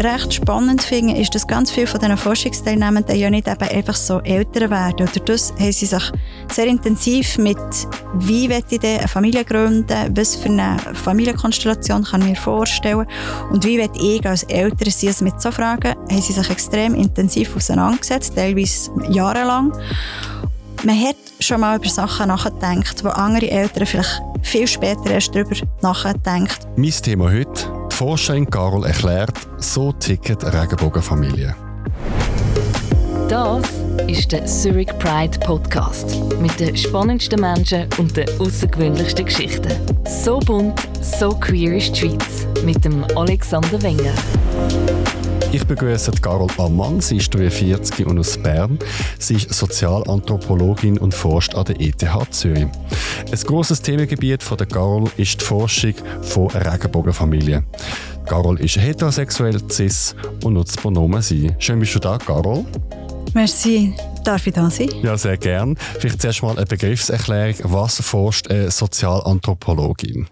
recht spannend finde, ist, dass ganz viele von diesen Forschungsteilnehmenden ja nicht eben einfach so Eltern werden. Oder das haben sie sich sehr intensiv mit, wie möchte ich eine Familie gründen, was für eine Familienkonstellation kann ich mir vorstellen und wie möchte ich als Eltern. Also mit so Fragen haben sie sich extrem intensiv auseinandergesetzt, teilweise jahrelang. Man hat schon mal über Sachen nachgedacht, wo andere Eltern vielleicht viel später erst darüber nachdenken. Mein Thema heute, Forscherin Carol erklärt, so ticket Regenbogenfamilie. Das ist der Zurich Pride Podcast mit den spannendsten Menschen und den außergewöhnlichsten Geschichten. So bunt, so queer ist die Schweiz mit dem Alexander Wenger. Ich begrüße Carol Ammann. Sie ist 43 und aus Bern. Sie ist Sozialanthropologin und forscht an der ETH Zürich. Ein grosses Themengebiet von der Carol ist die Forschung von Regenbogenfamilien. Carol ist heterosexuell, cis und nutzt Pronomen sie. Schön bist du da, Carol. Merci. Darf ich da sein? Ja, sehr gern. Vielleicht zuerst mal eine Begriffserklärung. Was forscht eine Sozialanthropologin?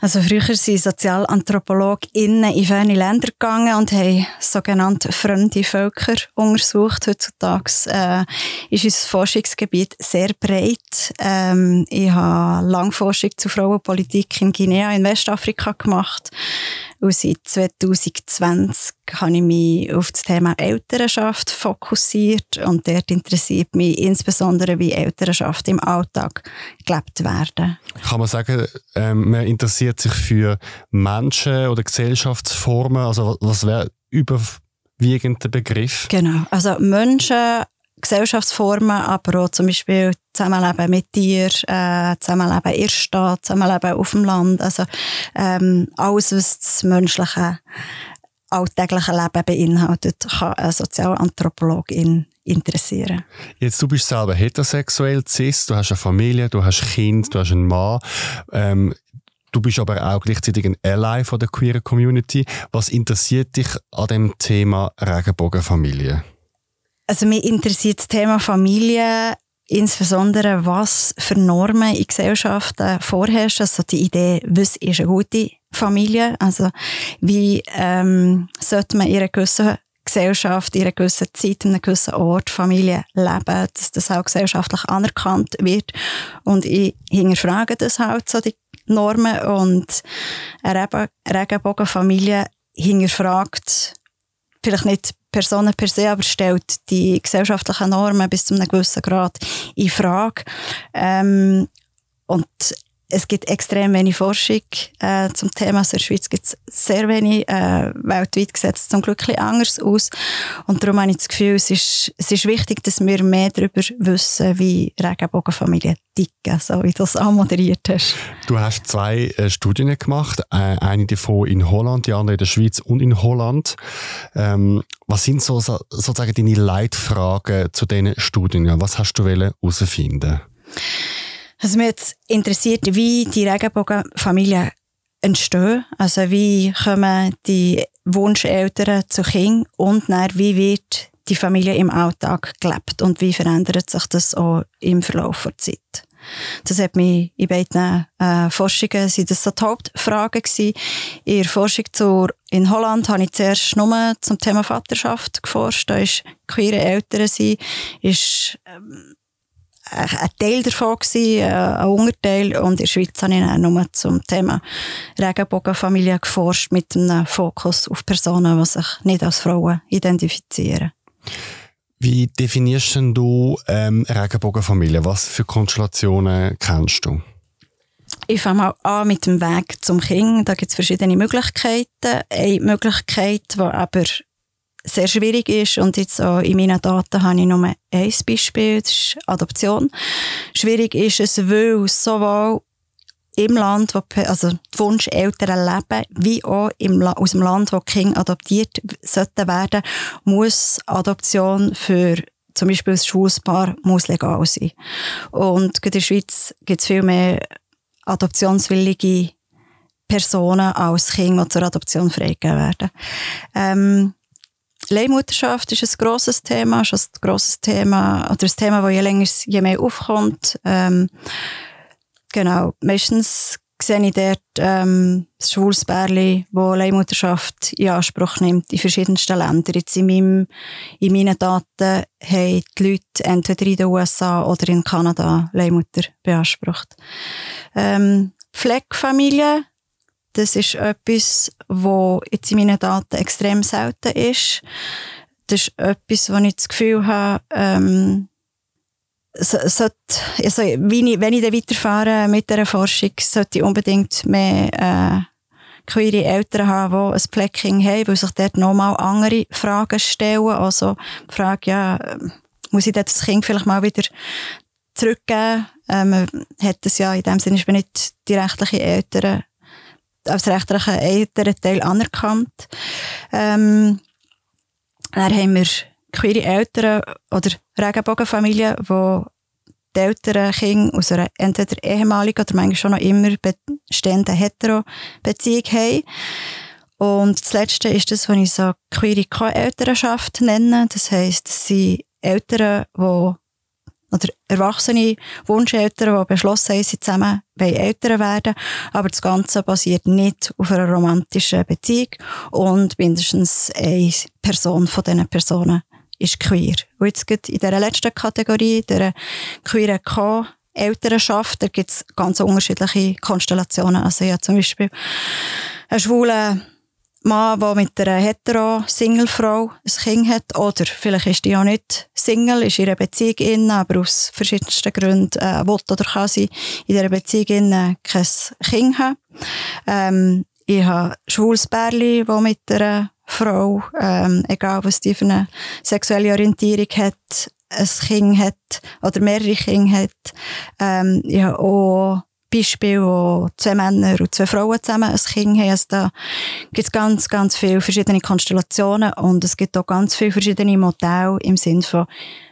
Also früher sind SozialanthropologInnen in ferne Länder gegangen und haben sogenannte fremde Völker untersucht. Heutzutage äh, ist unser Forschungsgebiet sehr breit. Ähm, ich habe Langforschung zu Frauenpolitik in Guinea in Westafrika gemacht. Und seit 2020 habe ich mich auf das Thema Elternschaft fokussiert und dort interessiert mich insbesondere, wie Elternschaft im Alltag gelebt werden. Kann man sagen, ähm, man interessiert sich für Menschen oder Gesellschaftsformen? Also was wäre überwiegend der Begriff? Genau, also Menschen Gesellschaftsformen, aber auch zum Beispiel Zusammenleben mit Tieren, äh, Zusammenleben in der Stadt, Zusammenleben auf dem Land. Also ähm, alles, was das menschliche alltägliche Leben beinhaltet, kann ein Sozialanthropologin interessieren. Jetzt, du bist selber heterosexuell, cis, du hast eine Familie, du hast ein Kind, du hast einen Mann. Ähm, Du bist aber auch gleichzeitig ein Ally von der queer Community. Was interessiert dich an dem Thema Regenbogenfamilie? Also mich interessiert das Thema Familie insbesondere, was für Normen in Gesellschaften vorherrschen. Also die Idee, was ist eine gute Familie? Also wie ähm, sollte man in einer gewissen Gesellschaft, in einer gewissen Zeit, in einem gewissen Ort Familie leben, dass das auch gesellschaftlich anerkannt wird. Und ich hinterfrage das halt so, die Normen. Und eine Regenbogenfamilie hinterfragt vielleicht nicht Personen per se, aber stellt die gesellschaftlichen Normen bis zu einem gewissen Grad in Frage. Ähm, und es gibt extrem wenig Forschung äh, zum Thema. Also in der Schweiz gibt es sehr wenig. Äh, weltweit sieht es zum Glück anders aus. Und darum habe ich das Gefühl, es ist, es ist wichtig, dass wir mehr darüber wissen, wie Regenbogenfamilien ticken, so wie du es anmoderiert hast. Du hast zwei äh, Studien gemacht, äh, eine davon in Holland, die andere in der Schweiz und in Holland. Ähm, was sind so, so, sozusagen deine Leitfragen zu diesen Studien? Was hast du herausfinden also mich jetzt interessiert, wie die Regenbogenfamilien entstehen. Also wie kommen die Wunscheltern zu Kind und dann, wie wird die Familie im Alltag gelebt und wie verändert sich das auch im Verlauf der Zeit. Das hat mich in beiden äh, Forschungen sind das so die Hauptfragen gewesen. In der Forschung zur, in Holland habe ich zuerst nur zum Thema Vaterschaft geforscht. Da ist queere Eltern sein, ist ähm, ein Teil davon gewesen, äh, ein Unterteil. Und in der Schweiz habe ich dann nur zum Thema Regenbogenfamilie geforscht mit einem Fokus auf Personen, die sich nicht als Frauen identifizieren. Wie definierst denn du ähm, Regenbogenfamilie? Was für Konstellationen kennst du? Ich fange mal an mit dem Weg zum Kind. Da gibt es verschiedene Möglichkeiten. Eine Möglichkeit, die aber sehr schwierig ist und jetzt auch in meinen Daten habe ich nur ein Beispiel, das ist Adoption. Schwierig ist es, weil sowohl im Land, wo also die Wunscheltern leben, wie auch im, aus dem Land, wo Kinder adoptiert sollten werden, muss Adoption für zum Beispiel ein Schulspaar muss legal sein. Und in der Schweiz gibt es viel mehr adoptionswillige Personen als Kinder, die zur Adoption freigegeben werden. Ähm, Leihmutterschaft ist ein grosses Thema, ist ein grosses Thema, oder ein Thema, das je länger, je mehr aufkommt. Ähm, genau, meistens sehe ich dort ähm, das schwules Bärli, das Leihmutterschaft in Anspruch nimmt in verschiedensten Ländern. Jetzt in, meinem, in meinen Daten haben die Leute entweder in den USA oder in Kanada Leihmutter beansprucht. Ähm, Pflegefamilie, das ist etwas, was jetzt in meinen Daten extrem selten ist. Das ist etwas, wo ich das Gefühl habe, ähm, sollte, also, wenn ich, wenn ich dann weiterfahre mit dieser Forschung, sollte ich unbedingt mehr äh, queere Eltern haben, die ein Plecking haben, weil sich dort nochmal andere Fragen stellen. Also die Frage, ja, muss ich das Kind vielleicht mal wieder zurückgeben? Ähm, man hat es ja in dem Sinne ist man nicht die rechtlichen Eltern als rechtlichen Elternteil anerkannt. Ähm, dann haben wir queere Eltern oder Regenbogenfamilien, wo die Eltern Kinder aus einer entweder ehemaligen oder manchmal schon noch immer bestehenden Hetero-Beziehung haben. Und das Letzte ist das, was ich so queere Co-Elternschaft nenne. Das heisst, es sind Eltern, die oder erwachsene Wunscheltern, die beschlossen haben, sie zusammen Eltern werden aber das Ganze basiert nicht auf einer romantischen Beziehung und mindestens eine Person von diesen Personen ist queer. Und jetzt in dieser letzten Kategorie, der queeren K, Elternschaft, da gibt es ganz unterschiedliche Konstellationen. Also ja, zum Beispiel einen schwulen Mann, der mit einer hetero-Single-Frau ein Kind hat, oder vielleicht ist die auch nicht Single, ist in einer Beziehung in, aber aus verschiedensten Gründen äh, will oder kann sie in dieser Beziehung in, äh, kein Kind haben. Ähm, ich habe schwules Bärli, das mit einer Frau, ähm, egal was die für eine sexuelle Orientierung hat, ein Kind hat oder mehrere Kinder hat. Ähm, ich habe auch Beispiel, wo zwei Männer und zwei Frauen zusammen ein Kind haben. Also da gibt es ganz, ganz viele verschiedene Konstellationen und es gibt auch ganz viele verschiedene Modelle im Sinne von,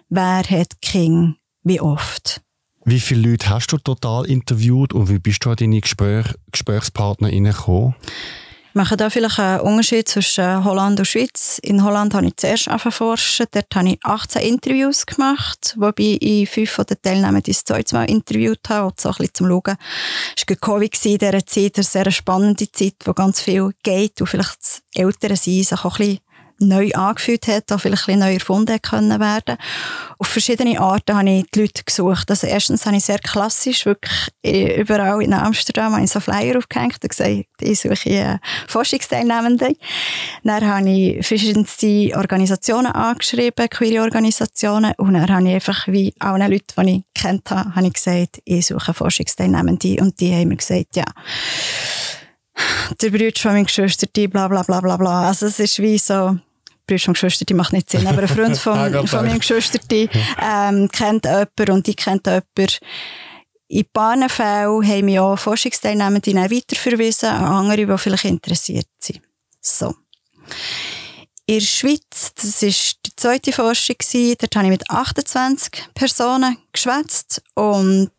wer hat Kind wie oft. Wie viele Leute hast du total interviewt und wie bist du an deine Gespräch Gesprächspartner gekommen? Mache da vielleicht einen Unterschied zwischen Holland und Schweiz. In Holland habe ich zuerst forschen. Dort habe ich 18 Interviews gemacht, wobei ich fünf von den Teilnehmern das zweite Mal interviewt habe, und so ein bisschen zum Schauen. Es war Covid in dieser Zeit, eine sehr spannende Zeit, wo ganz viel geht und vielleicht das Eltern sein sich auch ein bisschen neu angefühlt hat, auch vielleicht ein bisschen neu erfunden können werden. Auf verschiedene Arten habe ich die Leute gesucht. Also erstens habe ich sehr klassisch, wirklich überall in Amsterdam habe ich so Flyer aufgehängt und gesagt, ich suche Forschungsteilnehmende. Dann habe ich verschiedenste Organisationen angeschrieben, queere Organisationen, und dann habe ich einfach, wie allen Leuten, die ich kennt habe, habe ich gesagt, ich suche Forschungsteilnehmende, und die haben mir gesagt, ja, der Bruder von meiner Geschwister, die bla bla bla bla bla. Also es ist wie so, Brüder und Geschwister, die macht nicht Sinn, aber ein Freund von, von meiner Geschwister, die ähm, kennt jemanden und die kennt jemanden. In paar Fällen haben wir auch Forschungsteilnehmende weiterverwiesen an andere, die vielleicht interessiert sind. So. In der Schweiz, das war die zweite Forschung, dort habe ich mit 28 Personen geschwätzt und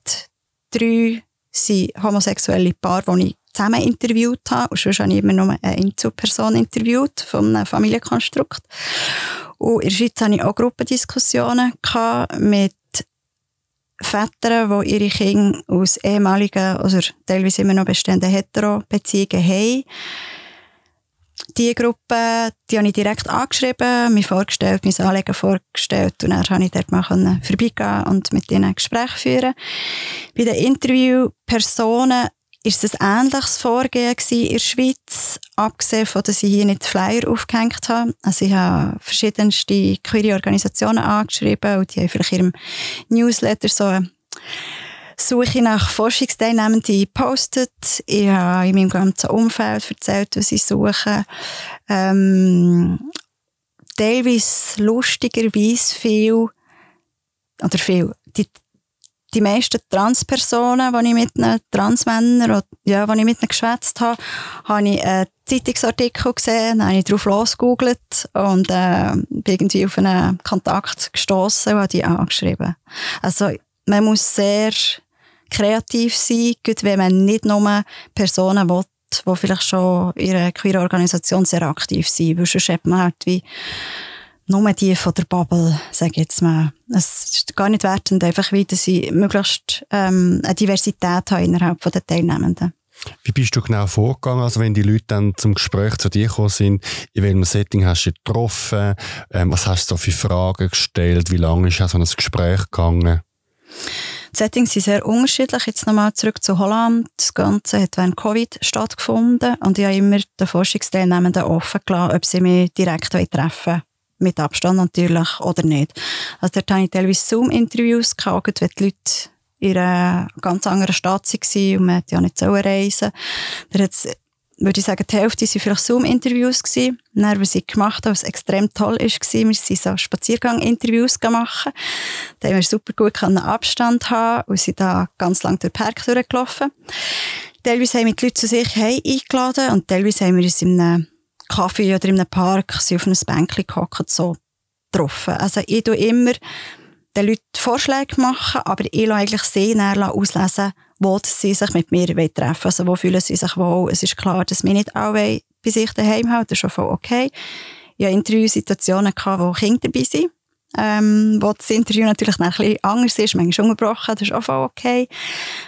drei sind homosexuelle Paare, die ich zusammen interviewt habe. Und sonst habe ich immer nur eine Einzelperson interviewt von einem Familienkonstrukt. Und in der Schweiz hatte ich auch Gruppendiskussionen mit Vätern, die ihre Kinder aus ehemaligen oder teilweise immer noch bestehenden Hetero-Beziehungen haben. Diese Gruppe, die habe ich direkt angeschrieben, mir vorgestellt, mein Anliegen vorgestellt und dann konnte ich dort mal vorbeigehen und mit ihnen ein Gespräch führen. Bei den Interviewpersonen ist es ein ähnliches Vorgehen in der Schweiz, abgesehen von, dass ich hier nicht Flyer aufgehängt habe. Also ich habe verschiedenste queere Organisationen angeschrieben und die haben vielleicht in ihrem Newsletter so eine Suche nach Forschungsteilnehmenden gepostet. Ich habe in meinem ganzen Umfeld erzählt, was ich suche. Ähm, teilweise lustigerweise viel, oder viel, die die meisten Transpersonen, die ich mit einem Transmännern, ja, die ich mit ihnen geschwätzt habe, habe ich einen Zeitungsartikel gesehen, dann habe ich darauf losgegoogelt und äh, bin irgendwie auf einen Kontakt gestoßen und habe die angeschrieben. Also man muss sehr kreativ sein, wenn man nicht nur Personen will, die vielleicht schon in einer queeren Organisation sehr aktiv sind, weil sonst hat man halt wie nur die von der Bubble, sage ich jetzt mal. Es ist gar nicht wertend, einfach wie, dass sie möglichst ähm, eine Diversität haben innerhalb der Teilnehmenden. Wie bist du genau vorgegangen? Also wenn die Leute dann zum Gespräch zu dir gekommen sind, in welchem Setting hast du dich getroffen? Ähm, was hast du so für Fragen gestellt? Wie lange ist so ein Gespräch gegangen? Die Settings sind sehr unterschiedlich. Jetzt nochmal zurück zu Holland. Das Ganze hat während Covid stattgefunden und ich habe immer den Forschungsteilnehmenden offen gelassen, ob sie mich direkt treffen wollen. Mit Abstand natürlich oder nicht. Also dort hatte ich teilweise Zoom-Interviews gehabt, wenn die Leute in einer ganz anderen Stadt waren und man ja nicht reisen Da hat's, würde ich sagen, die Hälfte waren vielleicht Zoom-Interviews. Dann, was ich gemacht habe, was extrem toll war, wir sind so Spaziergang-Interviews gemacht. Da haben wir super gut Abstand haben und sind da ganz lang durch den Park durchgelaufen. Teilweise haben wir die Leute zu sich eingeladen und teilweise haben wir uns in einem Kaffee oder in einem Park auf einem Bänkchen gehockt, so getroffen. Also ich tue immer den Leuten Vorschläge machen, aber ich lasse eigentlich sie auslesen, wo sie sich mit mir treffen. Also wo fühlen sie sich wohl. Es ist klar, dass wir nicht alle bei sich daheim haben, das ist schon voll okay. Ich hatte Interviewsituationen, wo Kinder dabei sind. Ähm, wo das Interview natürlich ein bisschen anders ist, manchmal unterbrochen, das ist auch voll okay.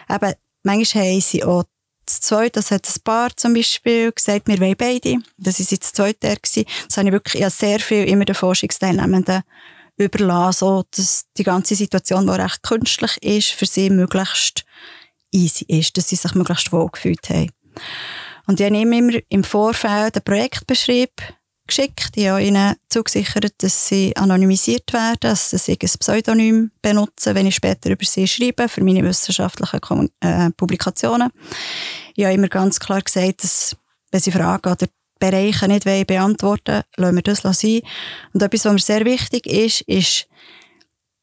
Eben, manchmal haben sie auch das Zweite, das hat ein Paar zum Beispiel gesagt, wir wollen beide. Das war jetzt das Zweite. Das habe ich wirklich ja, sehr viel immer den Forschungsteilnehmenden überlassen, so dass die ganze Situation, die recht künstlich ist, für sie möglichst easy ist, dass sie sich möglichst wohl gefühlt haben. Und ich ihnen immer im Vorfeld einen Projektbeschrieb geschickt. Ich habe ihnen zugesichert, dass sie anonymisiert werden, dass sie ein Pseudonym benutzen, wenn ich später über sie schreibe, für meine wissenschaftlichen äh, Publikationen. Ich habe immer ganz klar gesagt, dass, wenn sie Fragen oder Bereiche nicht beantworten wollen, lassen wir das sein. Und etwas, was mir sehr wichtig ist, ist,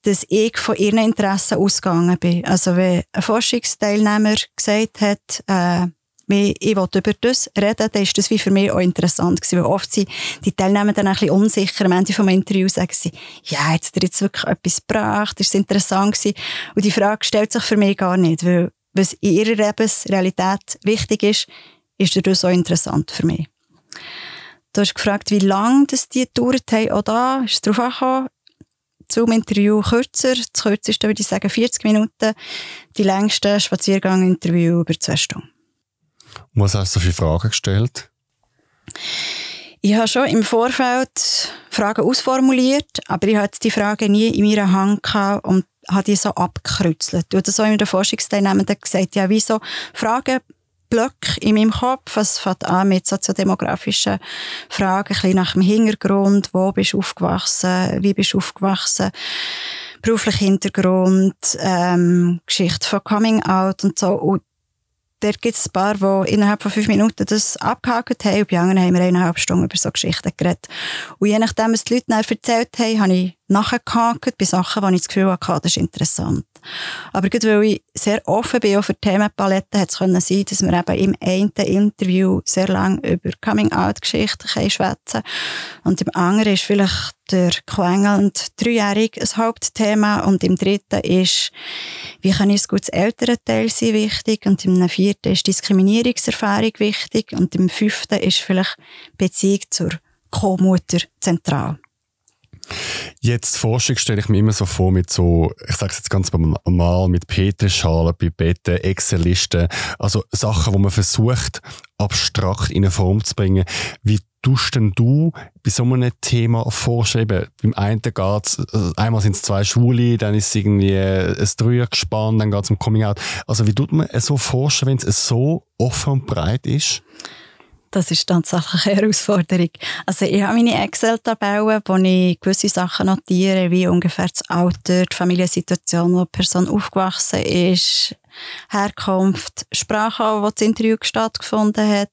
dass ich von ihren Interessen ausgegangen bin. Also wenn ein Forschungsteilnehmer gesagt hat, äh, ich will über das reden, dann ist das wie für mich auch interessant gewesen, weil oft sind die Teilnehmer dann ein bisschen unsicher am Ende vom Interview sagen sie, ja, jetzt er jetzt wirklich etwas gebracht, ist interessant gewesen. Und die Frage stellt sich für mich gar nicht, weil was in ihrer Lebensrealität wichtig ist, ist das auch interessant für mich. Du hast gefragt, wie lange das die gedauert haben. Auch da ist es darauf angekommen. Zum Interview kürzer. Das kürzeste würde ich sagen 40 Minuten. Die längste Spaziergang-Interview über zwei Stunden. Was hast du für Fragen gestellt? Ich habe schon im Vorfeld Fragen ausformuliert, aber ich hatte die Fragen nie in meiner Hand gehabt und habe die so abgekreuzelt. Du hast so in der Forschungsteilnehmenden gesagt, ja, wieso Fragen Blöcke in meinem Kopf. Es fängt an mit soziodemografischen Fragen, ein bisschen nach dem Hintergrund. Wo bist du aufgewachsen? Wie bist du aufgewachsen? Beruflicher Hintergrund, ähm, Geschichte von Coming Out und so. Und dort gibt es ein paar, die innerhalb von fünf Minuten das abgehakt haben und bei anderen haben wir eineinhalb Stunden über so Geschichten geredet. Und je nachdem, was die Leute dann erzählt haben, habe ich nachgehakt bei Sachen, die ich das Gefühl hatte, das ist interessant. Aber gerade weil ich sehr offen bin auch für Themenpaletten, hat es können sein, dass wir eben im einen Interview sehr lange über Coming-out-Geschichten schwätzen Und im anderen ist vielleicht der quengelnd dreijährig ein Hauptthema und im dritten ist, wie kann ich ein gutes Elternteil sein wichtig und im vierten ist Diskriminierungserfahrung wichtig und im fünften ist vielleicht Beziehung zur Co-Mutter zentral. Jetzt Forschung stelle ich mir immer so vor mit so, ich sage es jetzt ganz normal, mit Peterschalen, Pipetten, Excel-Listen, also Sachen, wo man versucht, abstrakt in eine Form zu bringen. Wie tust denn du bei so einem Thema vorschreiben? Beim einen geht äh, einmal sind es zwei Schwule, dann ist es irgendwie ein Dreiergespann, dann geht es um Coming Out. Also wie tut man so forschen, wenn es so offen und breit ist? Das ist tatsächlich eine Herausforderung. Also ich habe meine Excel-Tabellen, wo ich gewisse Sachen notiere, wie ungefähr das Alter, die Familiensituation, wo die Person aufgewachsen ist, Herkunft, Sprache, wo das Interview stattgefunden hat.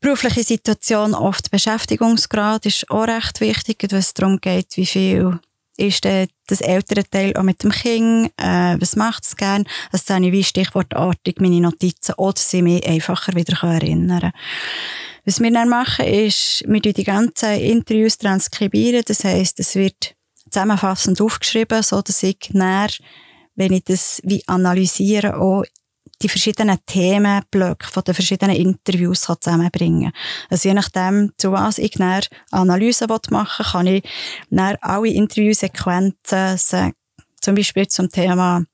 Berufliche Situation, oft Beschäftigungsgrad ist auch recht wichtig, wenn es darum geht, wie viel ist äh, das ältere Teil auch mit dem Kind, äh, was macht es gern, das habe ich wie stichwortartig meine Notizen oder sie mich einfacher wieder erinnern. Was wir dann machen, ist, wir die ganzen Interviews transkribieren, das heisst, es wird zusammenfassend aufgeschrieben, so dass ich näher, wenn ich das wie analysiere, auch die verschiedenen Themenblöcke von den verschiedenen Interviews zusammenbringen Also je nachdem, zu was ich eine Analyse machen will, kann ich alle Interviewsequenzen zum Beispiel zum Thema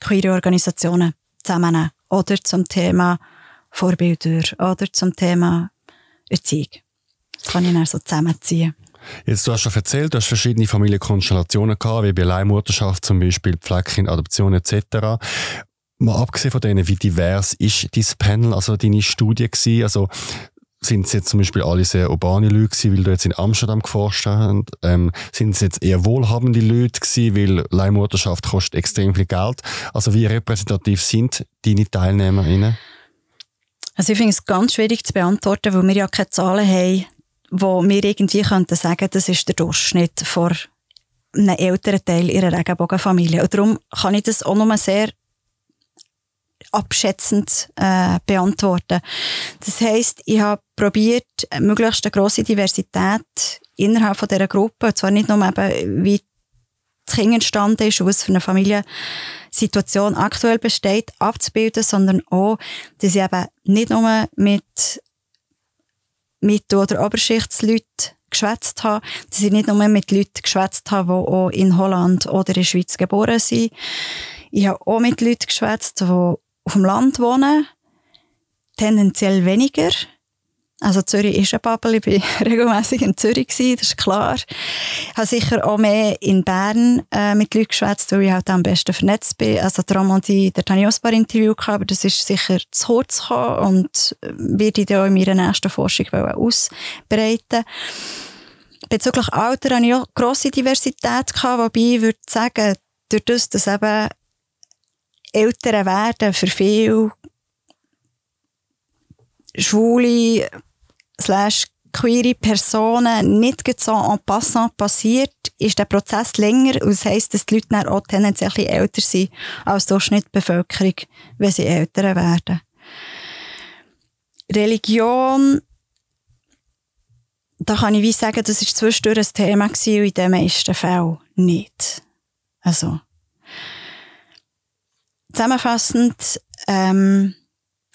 queere Organisationen zusammennehmen oder zum Thema Vorbilder oder zum Thema Erziehung. Das kann ich dann so zusammenziehen. Jetzt, du hast schon erzählt, du hast verschiedene Familienkonstellationen gehabt, wie bei Leihmutterschaft zum Beispiel, Pfleckchen, Adoption etc. Mal abgesehen von denen, wie divers ist dein Panel, also deine Studie gewesen? Also, sind es jetzt zum Beispiel alle sehr urbane Leute gewesen, weil du jetzt in Amsterdam geforscht hast? Ähm, sind es jetzt eher wohlhabende Leute gewesen, weil Leihmutterschaft kostet extrem viel Geld? Also wie repräsentativ sind deine TeilnehmerInnen? Also ich finde es ganz schwierig zu beantworten, weil wir ja keine Zahlen haben, wo wir irgendwie könnten sagen, das ist der Durchschnitt vor einem älteren Teil ihrer Regenbogenfamilie. Und darum kann ich das auch nur sehr abschätzend äh, beantworten. Das heißt, ich habe probiert, möglichst eine grosse Diversität innerhalb von dieser Gruppe, zwar nicht nur eben, wie das Kind entstanden ist und was für eine Familiensituation aktuell besteht, abzubilden, sondern auch, dass ich eben nicht nur mit Mittel- oder Oberschichtsleuten geschwätzt habe, dass ich nicht nur mit Leuten geschwätzt habe, die auch in Holland oder in der Schweiz geboren sind. Ich habe auch mit Leuten geschwätzt, die auf dem Land wohnen, tendenziell weniger. Also Zürich ist eine Bubble, ich war regelmässig in Zürich, das ist klar. Ich habe sicher auch mehr in Bern äh, mit Leuten geschwätzt, weil ich halt am besten vernetzt bin. Also der Romandie, der habe ich auch ein paar Interviews aber das ist sicher zu kurz gekommen und äh, werde ich dann auch in meiner nächsten Forschung ausbreiten. Bezüglich Alter hatte ich auch grosse Diversität, gehabt, wobei ich würde sagen, durch das, dass eben Eltern werden für viele schwule slash queere Personen nicht so en passant passiert, ist der Prozess länger und das heisst, dass die Leute dann auch tendenziell älter sind als die Durchschnittsbevölkerung, wenn sie älter werden. Religion, da kann ich wie sagen, das ist zwischendurch ein Thema und in den meisten Fällen nicht. Also, zusammenfassend, ähm,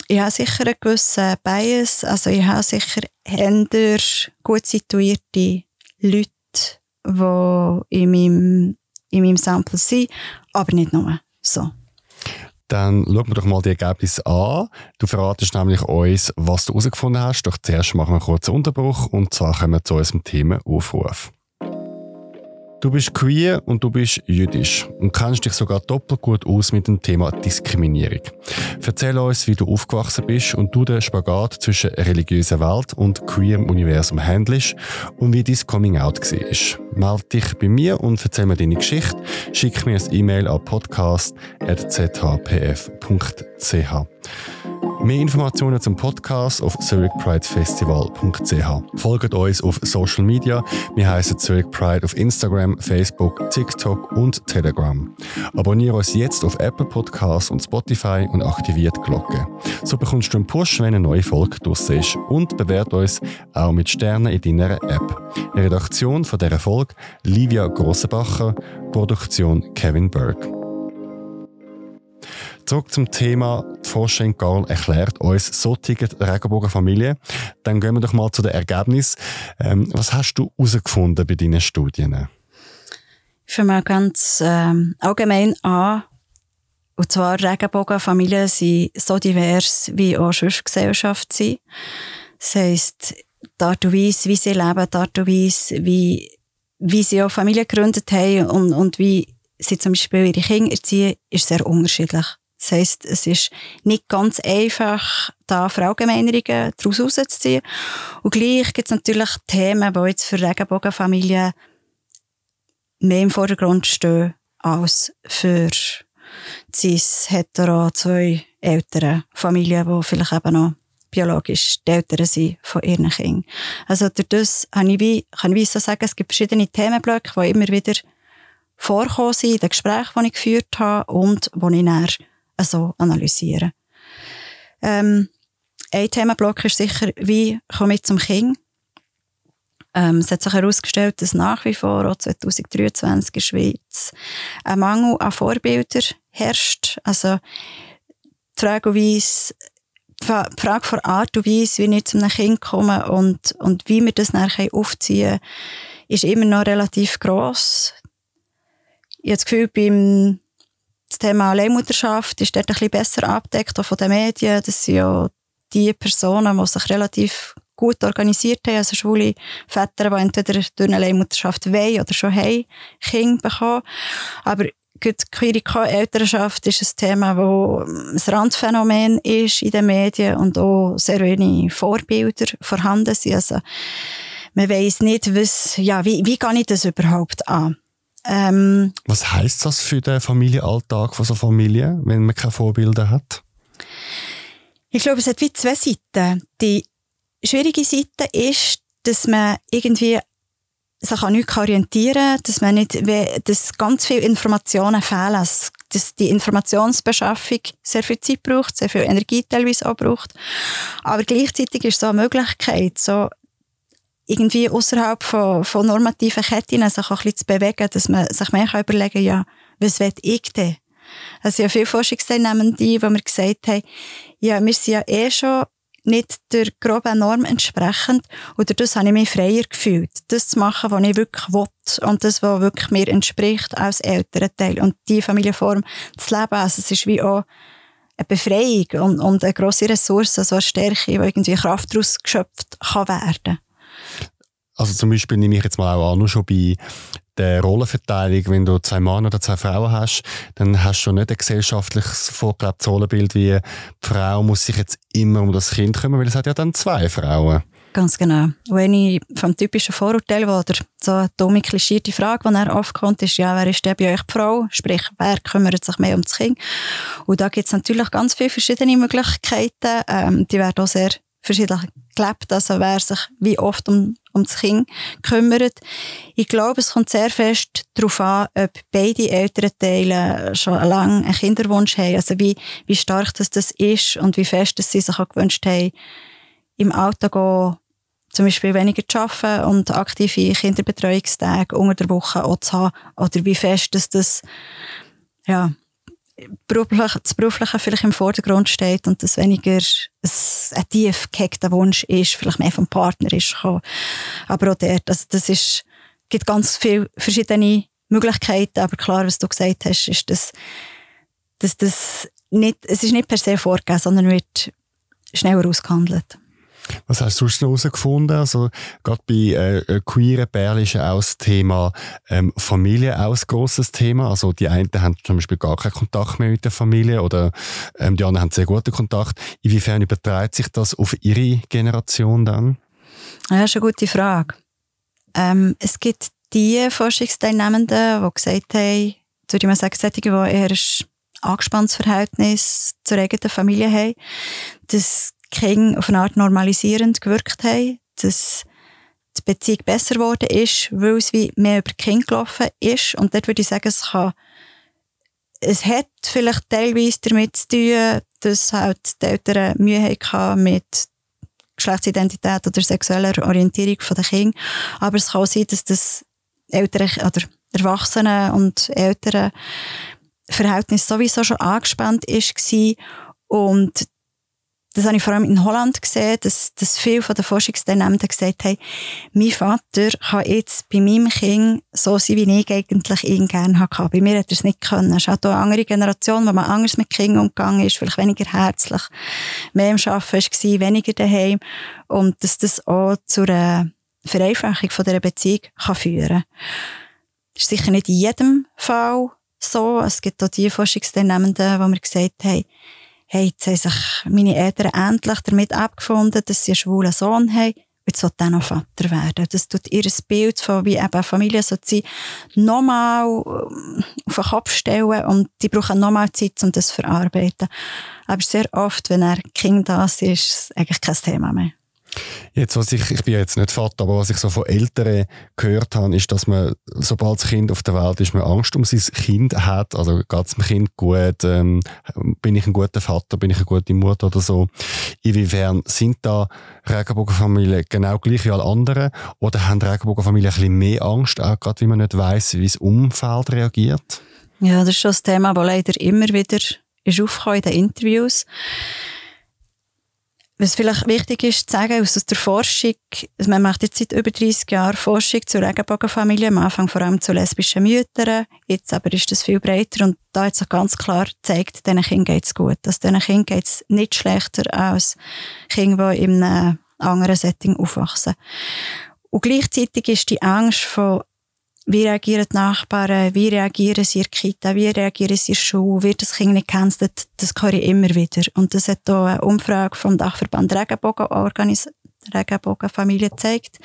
ich habe sicher einen gewissen Bias. Also ich habe sicher Händler, gut situierte Leute, die in meinem, in meinem Sample sind, aber nicht nur so. Dann schauen wir doch mal die Ergebnisse an. Du verratest nämlich uns, was du herausgefunden hast. Doch zuerst machen wir einen kurzen Unterbruch und zwar kommen wir zu unserem Thema Aufruf. Du bist queer und du bist jüdisch und kennst dich sogar doppelt gut aus mit dem Thema Diskriminierung. Erzähl uns, wie du aufgewachsen bist und du den Spagat zwischen religiöser Welt und queerem Universum handelst und wie dein Coming Out war. Melde dich bei mir und erzähl mir deine Geschichte. Schick mir ein E-Mail an podcast.zhpf.ch. Mehr Informationen zum Podcast auf zurichpridefestival.ch. Folgt uns auf Social Media. Wir heißen Zurich Pride auf Instagram, Facebook, TikTok und Telegram. Abonniere uns jetzt auf Apple Podcasts und Spotify und aktiviert die Glocke. So bekommst du einen Push, wenn eine neue Folge draussen ist. Und bewert uns auch mit Sternen in deiner App. Die Redaktion von dieser Folge Livia Grossenbacher, Produktion Kevin Berg. Zurück zum Thema, die Forscherin Karl erklärt uns, so tickt Regenbogenfamilie. Dann gehen wir doch mal zu den Ergebnissen. Ähm, was hast du herausgefunden bei deinen Studien? Ich fange mal ganz ähm, allgemein an. Und zwar Regenbogenfamilien sind so divers, wie auch sonst Gesellschaft sind. Das heisst, die Art und wie sie leben, die Art und wie, wie sie auch Familien gegründet haben und, und wie sie zum Beispiel ihre Kinder erziehen, ist sehr unterschiedlich. Das heisst, es ist nicht ganz einfach, da Verallgemeinerungen daraus rauszuziehen. Und gleich gibt es natürlich Themen, die jetzt für Regenbogenfamilien mehr im Vordergrund stehen als für cis, hetero, zwei ältere Familien, die vielleicht eben noch biologisch die Eltern sind von ihren Kindern. Also durch das kann ich, wie, kann ich so sagen, es gibt verschiedene Themenblöcke, die immer wieder vorkommen sind in den Gesprächen, die ich geführt habe und die ich dann so analysieren. Ähm, ein Themenblock ist sicher, wie komme ich zum Kind? Ähm, es hat sich herausgestellt, dass nach wie vor, auch 2023 in der Schweiz, ein Mangel an Vorbildern herrscht. Also, die Frage, die Frage von Art und Weise, wie ich zu einem Kind komme und, und wie wir das nachher aufziehen ist immer noch relativ gross. Ich habe das Gefühl, beim das Thema Leihmutterschaft ist dort ein bisschen besser abdeckt, auch von den Medien. Das sind ja die Personen, die sich relativ gut organisiert haben, also schwule Väter, die entweder durch eine Leihmutterschaft wollen oder schon haben, Kinder bekommen. Aber queere Elternschaft ist ein Thema, das ein Randphänomen ist in den Medien und auch sehr wenige Vorbilder vorhanden sind. Also, man weiss nicht, was, ja, wie, wie gehe ich das überhaupt an? Ähm, was heißt das für den Familienalltag von so Familie, wenn man keine Vorbilder hat? Ich glaube, es hat wie zwei Seiten. Die schwierige Seite ist, dass man irgendwie sich an nichts orientieren kann, dass, man nicht, dass ganz viele Informationen fehlen, dass die Informationsbeschaffung sehr viel Zeit braucht, sehr viel Energie teilweise auch braucht. Aber gleichzeitig ist so eine Möglichkeit, so irgendwie außerhalb von, von normativen Ketten sich auch ein bisschen zu bewegen, dass man sich mehr überlegen kann, ja, was will ich denn? Also ja viele Forschungsteilnehmende, die mir gesagt haben, ja, wir sind ja eh schon nicht der groben Norm entsprechend. Und dadurch habe ich mich freier gefühlt, das zu machen, was ich wirklich will und das, was wirklich mir entspricht als Elternteil. Und die Familienform zu leben, also es ist wie auch eine Befreiung und, und eine grosse Ressource, so eine Stärke, wo irgendwie Kraft daraus geschöpft kann werden. Also zum Beispiel nehme ich jetzt mal auch an, schon bei der Rollenverteilung, wenn du zwei Männer oder zwei Frauen hast, dann hast du nicht ein gesellschaftliches vorgelebtes Rollenbild wie die Frau muss sich jetzt immer um das Kind kümmern, weil es hat ja dann zwei Frauen. Ganz genau. Wenn ich vom typischen Vorurteil, oder so eine dumme, klischierte Frage, die er oft kommt, ist, ja, wer ist der bei euch die Frau? Sprich, wer kümmert sich mehr um das Kind? Und da gibt es natürlich ganz viele verschiedene Möglichkeiten. Ähm, die werden auch sehr verschieden gelebt, also wer sich wie oft um, um das Kind kümmert. Ich glaube, es kommt sehr fest darauf an, ob beide Elternteile schon lange einen Kinderwunsch haben, also wie, wie stark das, das ist und wie fest dass sie sich auch gewünscht haben, im Alltag auch zum Beispiel weniger zu arbeiten und aktive Kinderbetreuungstage unter der Woche auch zu haben, oder wie fest dass das ja, das Berufliche vielleicht im Vordergrund steht und das weniger ein, ein tief gehackter Wunsch ist, vielleicht mehr vom Partner ist gekommen. Aber auch der, das, das ist, gibt ganz viele verschiedene Möglichkeiten, aber klar, was du gesagt hast, ist, dass, dass das nicht, es ist nicht per se vorgegeben, sondern wird schneller ausgehandelt. Was hast du sonst noch herausgefunden? Also, gerade bei äh, queeren Pärchen ist auch das Thema ähm, Familie auch ein grosses Thema. Also, die einen haben zum Beispiel gar keinen Kontakt mehr mit der Familie oder ähm, die anderen haben sehr guten Kontakt. Inwiefern überträgt sich das auf ihre Generation dann? Ja, das ist eine gute Frage. Ähm, es gibt die Forschungsteilnehmenden, die gesagt haben, würde ich mal sagen, die eher ein angespanntes Verhältnis zur eigenen Familie haben, dass Kinder auf eine Art normalisierend gewirkt haben, dass die Beziehung besser geworden ist, weil es wie mehr über Kind gelaufen ist. Und dort würde ich sagen, es kann, es hat vielleicht teilweise damit zu tun, dass halt die Eltern Mühe hatten mit Geschlechtsidentität oder sexueller Orientierung der Kinder. Aber es kann auch sein, dass das Eltern oder Erwachsene und Eltern Verhältnis sowieso schon angespannt ist und das habe ich vor allem in Holland gesehen, dass, dass viele von den Forschungsteilnehmenden gesagt haben, mein Vater kann jetzt bei meinem Kind so sein, wie ich eigentlich ihn gerne hatte. Bei mir hat er es nicht können. Es ist auch eine andere Generation, wo man anders mit Kindern umgegangen ist, vielleicht weniger herzlich, mehr im Arbeiten war, weniger daheim. Und dass das auch zu einer Vereinfachung dieser Beziehung kann führen kann. Das ist sicher nicht in jedem Fall so. Es gibt auch die Forschungsteilnehmenden, wo wir gesagt haben, hey, jetzt haben sich meine Eltern endlich damit abgefunden, dass sie einen schwulen Sohn haben. Jetzt soll er noch Vater werden. Das tut ihr Bild von, wie eben Familie soll sie nochmal ähm, auf den Kopf stellen und die brauchen nochmal Zeit, um das zu verarbeiten. Aber sehr oft, wenn er Kind da ist, ist es eigentlich kein Thema mehr. Jetzt, was ich, ich bin jetzt nicht Vater, aber was ich so von Eltern gehört habe, ist, dass man, sobald das Kind auf der Welt ist, man Angst um sein Kind hat. Also geht es dem Kind gut? Ähm, bin ich ein guter Vater? Bin ich eine gute Mutter oder so? Inwiefern sind da Regenbogenfamilien genau gleich wie alle anderen? Oder haben Regenbogenfamilien ein bisschen mehr Angst, auch gerade wie man nicht weiß, wie das Umfeld reagiert? Ja, das ist schon das Thema, das leider immer wieder ist aufgekommen in den Interviews was vielleicht wichtig ist zu sagen, aus der Forschung, man macht jetzt seit über 30 Jahren Forschung zu Regenbogenfamilien, am Anfang vor allem zu lesbischen Müttern, jetzt aber ist das viel breiter und da hat sich ganz klar gezeigt, diesen Kindern geht es gut. Also diesen Kindern geht es nicht schlechter als Kinder, die in einem anderen Setting aufwachsen. Und gleichzeitig ist die Angst von wie reagieren die Nachbarn? Wie reagieren sie in der Kita? Wie reagieren sie in der Schule? Wird das Kind nicht gecancelt? Das höre ich immer wieder. Und das hat auch eine Umfrage vom Dachverband Regenbogen Regenbogenfamilie gezeigt,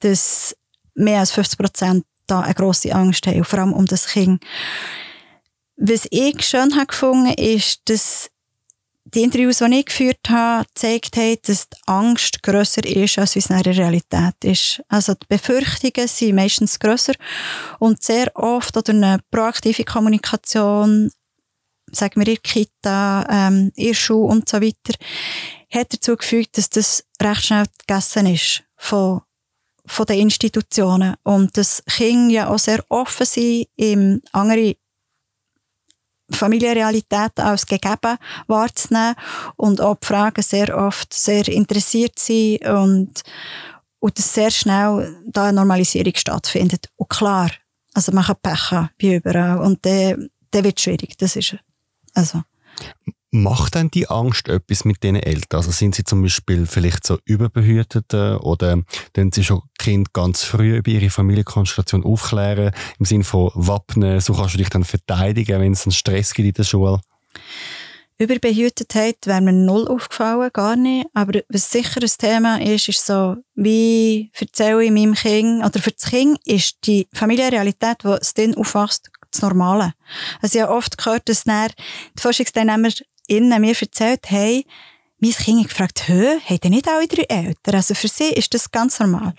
dass mehr als 50 Prozent da eine grosse Angst haben, vor allem um das Kind. Was ich schön habe gefunden, ist, dass die Interviews, die ich geführt habe, gezeigt haben, dass die Angst grösser ist, als es in der Realität ist. Also die Befürchtungen sind meistens grösser und sehr oft oder eine proaktive Kommunikation, sagen wir in der Kita, ähm, in der Schule und so weiter, hat dazu geführt, dass das recht schnell gegessen ist von von den Institutionen und dass Kinder ja auch sehr offen sind, im andere Familienrealität als gegeben wahrzunehmen und auch die Fragen sehr oft sehr interessiert sind und, und dass sehr schnell da eine Normalisierung stattfindet. Und klar, also man kann Pech haben, wie überall und dann, dann wird schwierig, das ist also. Macht denn die Angst etwas mit diesen Eltern? Also sind sie zum Beispiel vielleicht so überbehütet oder können sie schon Kind ganz früh über ihre Familienkonstellation aufklären, im Sinne von Wappnen, so kannst du dich dann verteidigen, wenn es einen Stress gibt in der Schule? Überbehütetheit wäre mir null aufgefallen, gar nicht. Aber was sicher ein Thema ist, ist so, wie erzähle ich meinem Kind, oder für das Kind ist die Familienrealität, die es dann aufwachst, das Normale. Also ich habe oft gehört, dass die Forschungsteilnehmer innen mir erzählt haben, mein Kind hat gefragt, hä, haben denn nicht alle drei Eltern? Also für sie ist das ganz normal.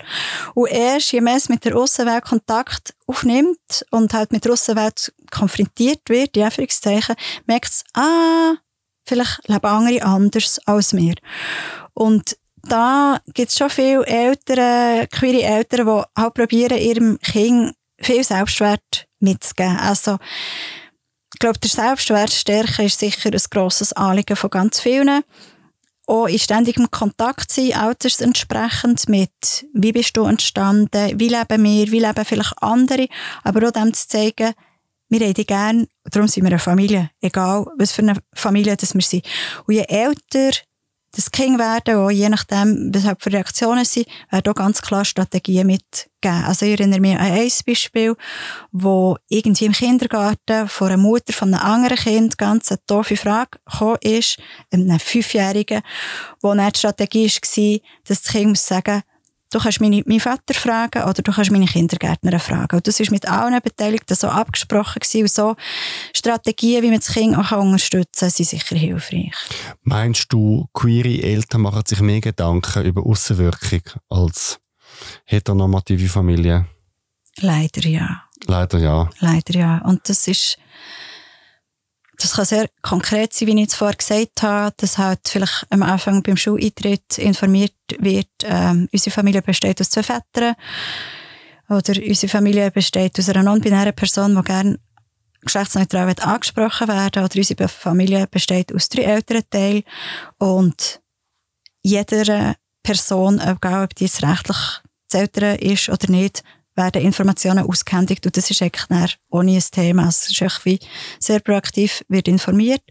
Und erst, je mehr es mit der Aussenwelt Kontakt aufnimmt und halt mit der Aussenwelt konfrontiert wird, die Anführungszeichen, merkt es, ah, vielleicht leben andere anders als wir. Und da gibt es schon viele Eltern, queere Eltern, die halt probieren, ihrem Kind viel Selbstwert mitzugeben. Also, ich glaube, der Selbstwert stärken ist sicher ein grosses Anliegen von ganz vielen. Auch in ständigem Kontakt sein, altersentsprechend mit, wie bist du entstanden, wie leben wir, wie leben vielleicht andere, aber auch dem zu zeigen, wir die gerne, darum sind wir eine Familie, egal was für eine Familie das wir sind. Und je älter das Kind werden, auch je nachdem, was halt für Reaktionen sind, werden auch ganz klar Strategien mitgeben. Also ich erinnere mich an ein Beispiel, wo irgendwie im Kindergarten von einer Mutter von einem anderen Kind ganz eine doofe Frage gekommen ist, einem Fünfjährigen, wo dann die Strategie war, dass das Kind muss sagen, du kannst meine, meinen Vater fragen oder du kannst meine Kindergärtnerin fragen. Und das war mit allen Beteiligten so abgesprochen gewesen. Und so Strategien, wie man das Kind auch unterstützen kann, sind sicher hilfreich. Meinst du, queere Eltern machen sich mehr Gedanken über Außenwirkung als heteronormative Familien? Leider ja. Leider ja. Leider ja. Und das ist das kann sehr konkret sein, wie ich es vorher gesagt habe, dass halt vielleicht am Anfang beim Schuleintritt informiert wird, ähm, unsere Familie besteht aus zwei Vätern oder unsere Familie besteht aus einer non-binären Person, die gerne geschlechtsneutral angesprochen werden oder unsere Familie besteht aus drei Elternteilen und jeder Person, egal ob die jetzt rechtlich das Eltern ist oder nicht, werden Informationen ausgehändigt und das ist eigentlich ohne ein Thema. Es ist echt wie sehr proaktiv wird informiert.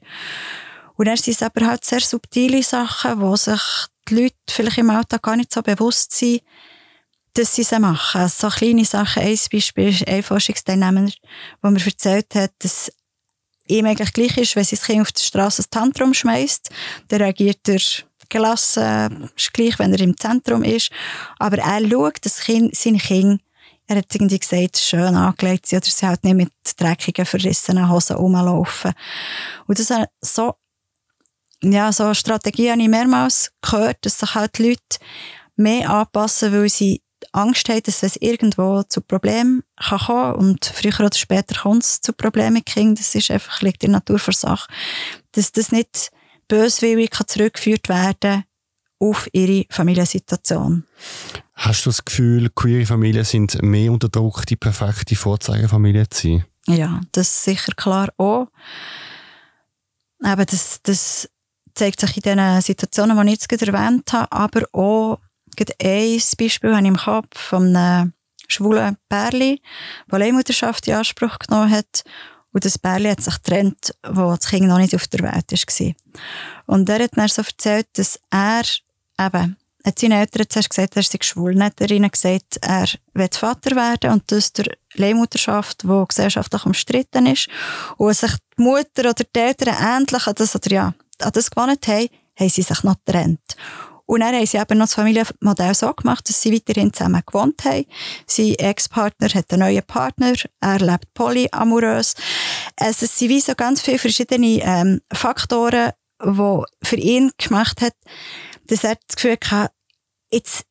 Und dann sind es aber halt sehr subtile Sachen, wo sich die Leute vielleicht im Alltag gar nicht so bewusst sind, dass sie sie machen. So kleine Sachen. Ein Beispiel ist ein Forschungsteilnehmer, der mir erzählt hat, dass ihm eigentlich gleich ist, wenn sein Kind auf der Straße ein Tantrum schmeißt, dann reagiert er gelassen, ist gleich, wenn er im Zentrum ist. Aber er schaut, dass sein Kind er hat irgendwie gesagt, schön angelegt sie oder sie halt nicht mit dreckigen, verrissenen Hosen rumlaufen. Und das ist so, ja, so Strategie habe ich mehrmals gehört, dass sich halt die Leute mehr anpassen, weil sie Angst haben, dass es irgendwo zu Problemen kann kommen und früher oder später kommt es zu Problemen mit Kindern. Das ist einfach, liegt in der Natur der Sache. Dass das nicht böswillig zurückgeführt werden kann auf ihre Familiensituation. Hast du das Gefühl, queere Familien sind mehr unter Druck, die perfekte Vorzeigefamilie zu sein? Ja, das ist sicher klar auch. Aber das, das, zeigt sich in den Situationen, die ich jetzt gerade erwähnt habe, aber auch ein Beispiel habe ich im Kopf von einem schwulen Pärli, das Leihmutterschaft in Anspruch genommen hat und das Pärli hat sich getrennt, wo das Kind noch nicht auf der Welt war. Und er hat dann so erzählt, dass er eben, hat seinen Eltern zuerst gesagt, er sei schwul. Dann hat er ihnen gesagt, er will Vater werden und das durch Leihmutterschaft, die gesellschaftlich umstritten ist. Und sich die Mutter oder die Eltern ähnlich an das, oder ja, an das gewohnt haben, haben sie sich noch getrennt. Und dann haben sie eben noch das Familienmodell so gemacht, dass sie weiterhin zusammen gewohnt haben. Sein Ex-Partner hat einen neuen Partner, er lebt polyamorös. Also es sind wie so ganz viele verschiedene ähm, Faktoren, die für ihn gemacht hat, dass er das Gefühl hatte, jetzt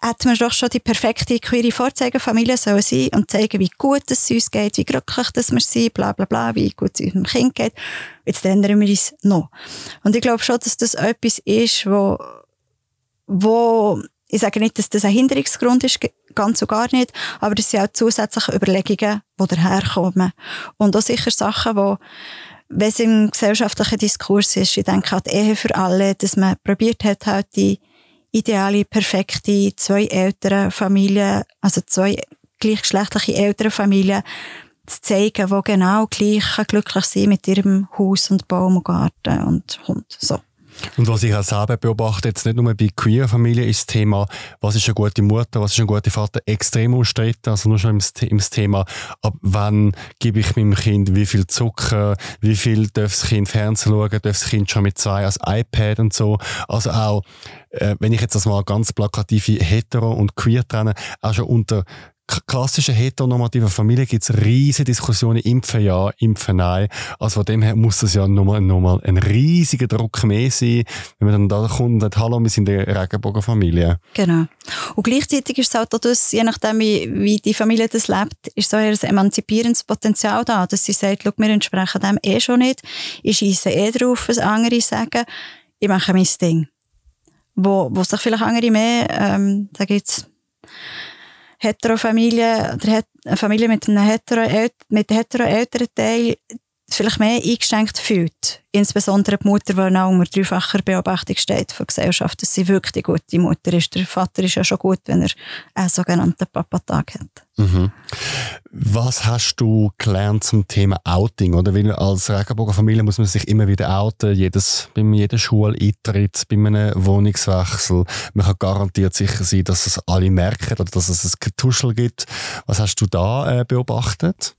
hätte man doch schon die perfekte queere Vorzeigefamilie sollen sein und zeigen, wie gut es uns geht, wie glücklich dass wir sind, bla bla bla, wie gut es unserem Kind geht. Jetzt ändern wir uns noch. Und ich glaube schon, dass das etwas ist, wo wo, ich sage nicht, dass das ein Hinderungsgrund ist, ganz und gar nicht, aber das sind auch zusätzliche Überlegungen, die daherkommen. Und auch sicher Sachen, die wenn es im gesellschaftlichen Diskurs ist, ich denke an die Ehe für alle, dass man probiert hat, halt die ideale, perfekte zwei Elternfamilien, also zwei gleichgeschlechtliche Elternfamilien zu zeigen, die genau gleich glücklich sind mit ihrem Haus und Baum und Garten und Hund. So. Und was ich auch selber beobachte, jetzt nicht nur bei queer Familien, ist das Thema, was ist eine gute Mutter, was ist ein guter Vater, extrem umstritten. Also nur schon im, im Thema, ab wann gebe ich meinem Kind wie viel Zucker, wie viel darf das Kind Fernsehen schauen, darf das Kind schon mit zwei als iPad und so. Also auch, äh, wenn ich jetzt das mal ganz plakative hetero und queer trenne, auch schon unter klassischen heteronormativen Familie gibt es riesige Diskussionen, impfen ja, impfen nein. Also von dem her muss das ja nochmal, nochmal ein riesiger Druck mehr sein, wenn man dann da kommt und sagt, hallo, wir sind eine Regenbogenfamilie. Genau. Und gleichzeitig ist es auch das, je nachdem, wie, wie die Familie das lebt, ist so ein emanzipierendes Potenzial da, dass sie sagt, schau, wir entsprechen dem eh schon nicht, ich schieße eh drauf, was andere sagen, ich mache mein Ding. Wo, wo sich vielleicht andere mehr, ähm, da gibt's Heterofamilie oder eine Familie mit einem hetero, mit hetero Elternteil vielleicht mehr eingeschränkt fühlt. Insbesondere die Mutter, die auch unter dreifacher Beobachtung steht von der Gesellschaft, dass sie wirklich die gute Mutter ist. Der Vater ist ja schon gut, wenn er einen sogenannten Papatag hat. Mhm. Was hast du gelernt zum Thema Outing? Oder weil als Regenbogenfamilie muss man sich immer wieder outen, jedes, bei jedem Schuleintritt, bei einem Wohnungswechsel. Man kann garantiert sicher sein, dass es alle merken oder dass es ein Getuschel gibt. Was hast du da äh, beobachtet?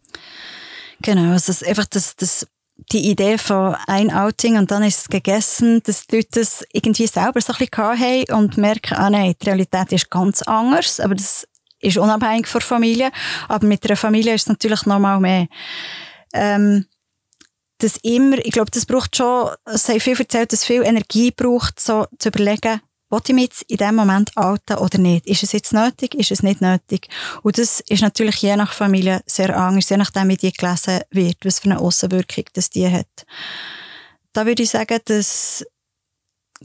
Genau, also das, einfach das, das, die Idee von ein Outing und dann ist es gegessen, dass die Leute das irgendwie selber so ein bisschen haben und merken, ah nein, die Realität ist ganz anders, aber das ist unabhängig von Familie. Aber mit einer Familie ist es natürlich noch mal mehr. Ähm, das immer, ich glaube, das braucht schon, es haben viel erzählt, dass viel Energie braucht, so zu überlegen, will ich mich jetzt in diesem Moment outen oder nicht? Ist es jetzt nötig? Ist es nicht nötig? Und das ist natürlich je nach Familie sehr anders, je nachdem, wie die gelesen wird, was für eine Aussenwirkung das die hat. Da würde ich sagen, dass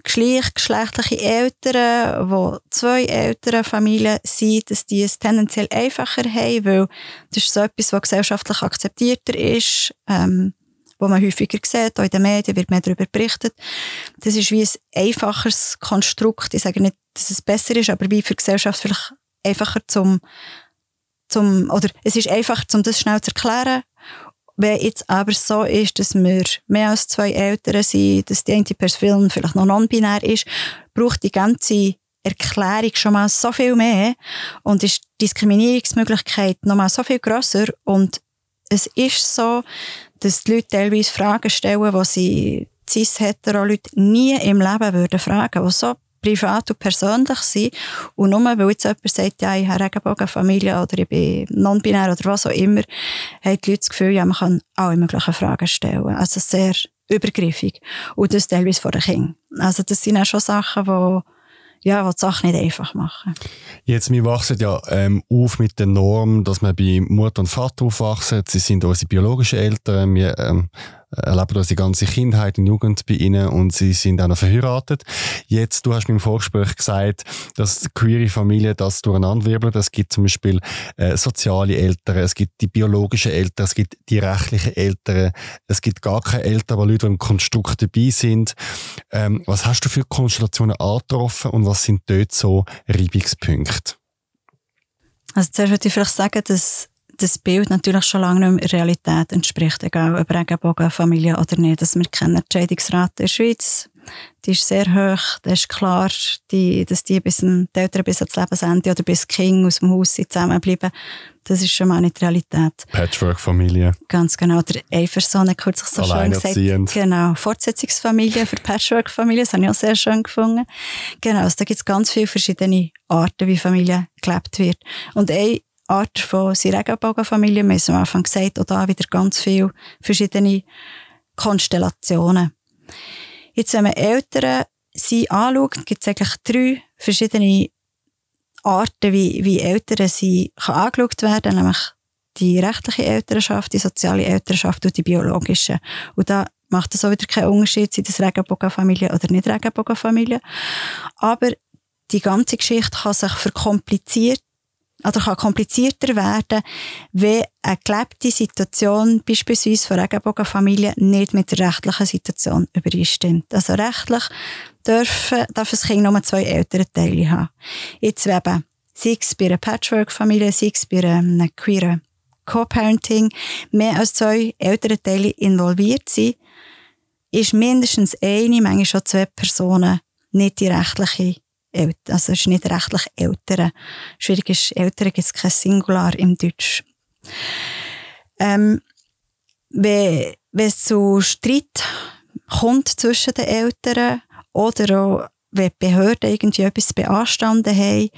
gleichgeschlechtliche Eltern, die zwei Elternfamilien sind, dass die es tendenziell einfacher haben, weil das ist so etwas, was gesellschaftlich akzeptierter ist. Ähm, wo man häufiger sieht, auch in den Medien wird mehr darüber berichtet. Das ist wie ein einfacheres Konstrukt. Ich sage nicht, dass es besser ist, aber wie für die Gesellschaft vielleicht einfacher zum, zum oder es ist einfacher, um das schnell zu erklären. Wenn jetzt aber so ist, dass wir mehr als zwei Eltern sind, dass die eine Person vielleicht noch non-binär ist, braucht die ganze Erklärung schon mal so viel mehr und ist die Diskriminierungsmöglichkeit noch mal so viel grösser und es ist so, dass die Leute teilweise Fragen stellen, die sie cis-hetero-Leute nie im Leben würden fragen, die so privat und persönlich sind. Und nur weil jetzt jemand sagt, ja, ich habe Regenbogenfamilie oder ich bin non-binär oder was auch immer, haben die Leute das Gefühl, ja, man kann alle möglichen Fragen stellen. Also sehr übergriffig. Und das teilweise vor den Kindern. Also das sind auch schon Sachen, die ja, die Sache nicht einfach machen. Jetzt, wir wachsen ja ähm, auf mit der Norm, dass wir bei Mutter und Vater aufwachsen. Sie sind unsere biologischen Eltern. Wir ähm, erleben unsere ganze Kindheit und Jugend bei ihnen und sie sind auch noch verheiratet. Jetzt, du hast mir im Vorgespräch gesagt, dass queere Familien das durcheinanderwirbeln. Es gibt zum Beispiel äh, soziale Eltern, es gibt die biologischen Eltern, es gibt die rechtlichen Eltern, es gibt gar keine Eltern, aber Leute, die im Konstrukt dabei sind. Ähm, was hast du für Konstellationen angetroffen und was sind dort so Reibungspunkte? Also zuerst würde ich vielleicht sagen, dass das Bild natürlich schon lange nicht mehr der Realität entspricht, egal ob Regenbogenfamilie oder nicht. Also wir kennen die Scheidungsrate in der Schweiz, die ist sehr hoch. Da ist klar, die, dass die, bis ein, die Eltern bis ans Lebensende oder bis Kind aus dem Haus zusammenbleiben. Das ist schon mal nicht die Realität. Patchwork-Familie. Ganz genau. Der Eiferson hat kürzlich so schön gesagt. Genau. Fortsetzungsfamilie für Patchwork-Familie. Das habe ich auch sehr schön gefunden. Genau. Also da gibt es ganz viele verschiedene Arten, wie Familie gelebt wird. Und eine Art von Regenbogenfamilie, wir haben am Anfang gesagt, auch da wieder ganz viele verschiedene Konstellationen. Jetzt, wenn man Eltern sie anschaut, gibt es eigentlich drei verschiedene Arten, wie, wie Eltern sie kann angeschaut werden, nämlich die rechtliche Elternschaft, die soziale Elternschaft und die biologische. Und da macht es auch wieder keinen Unterschied, sind das Regenbogenfamilie oder nicht Regenbogenfamilie. Aber die ganze Geschichte kann sich verkompliziert oder kann komplizierter werden, wenn eine gelebte Situation, beispielsweise von Regenbogenfamilien, nicht mit der rechtlichen Situation übereinstimmt. Also rechtlich dürfen, darf das Kind nur zwei ältere Teile haben. Jetzt eben, sei es bei einer Patchwork-Familie, sei es bei einem queeren Co-Parenting, mehr als zwei ältere Teile involviert sind, ist mindestens eine, manchmal schon zwei Personen nicht die rechtliche Eltern. Also es ist nicht rechtlich Eltern. Schwierig ist, Eltern gibt es kein Singular im Deutsch. Ähm, wenn, wenn es zu Streit kommt zwischen den Eltern oder auch wenn die Behörden irgendwie etwas beanstanden haben,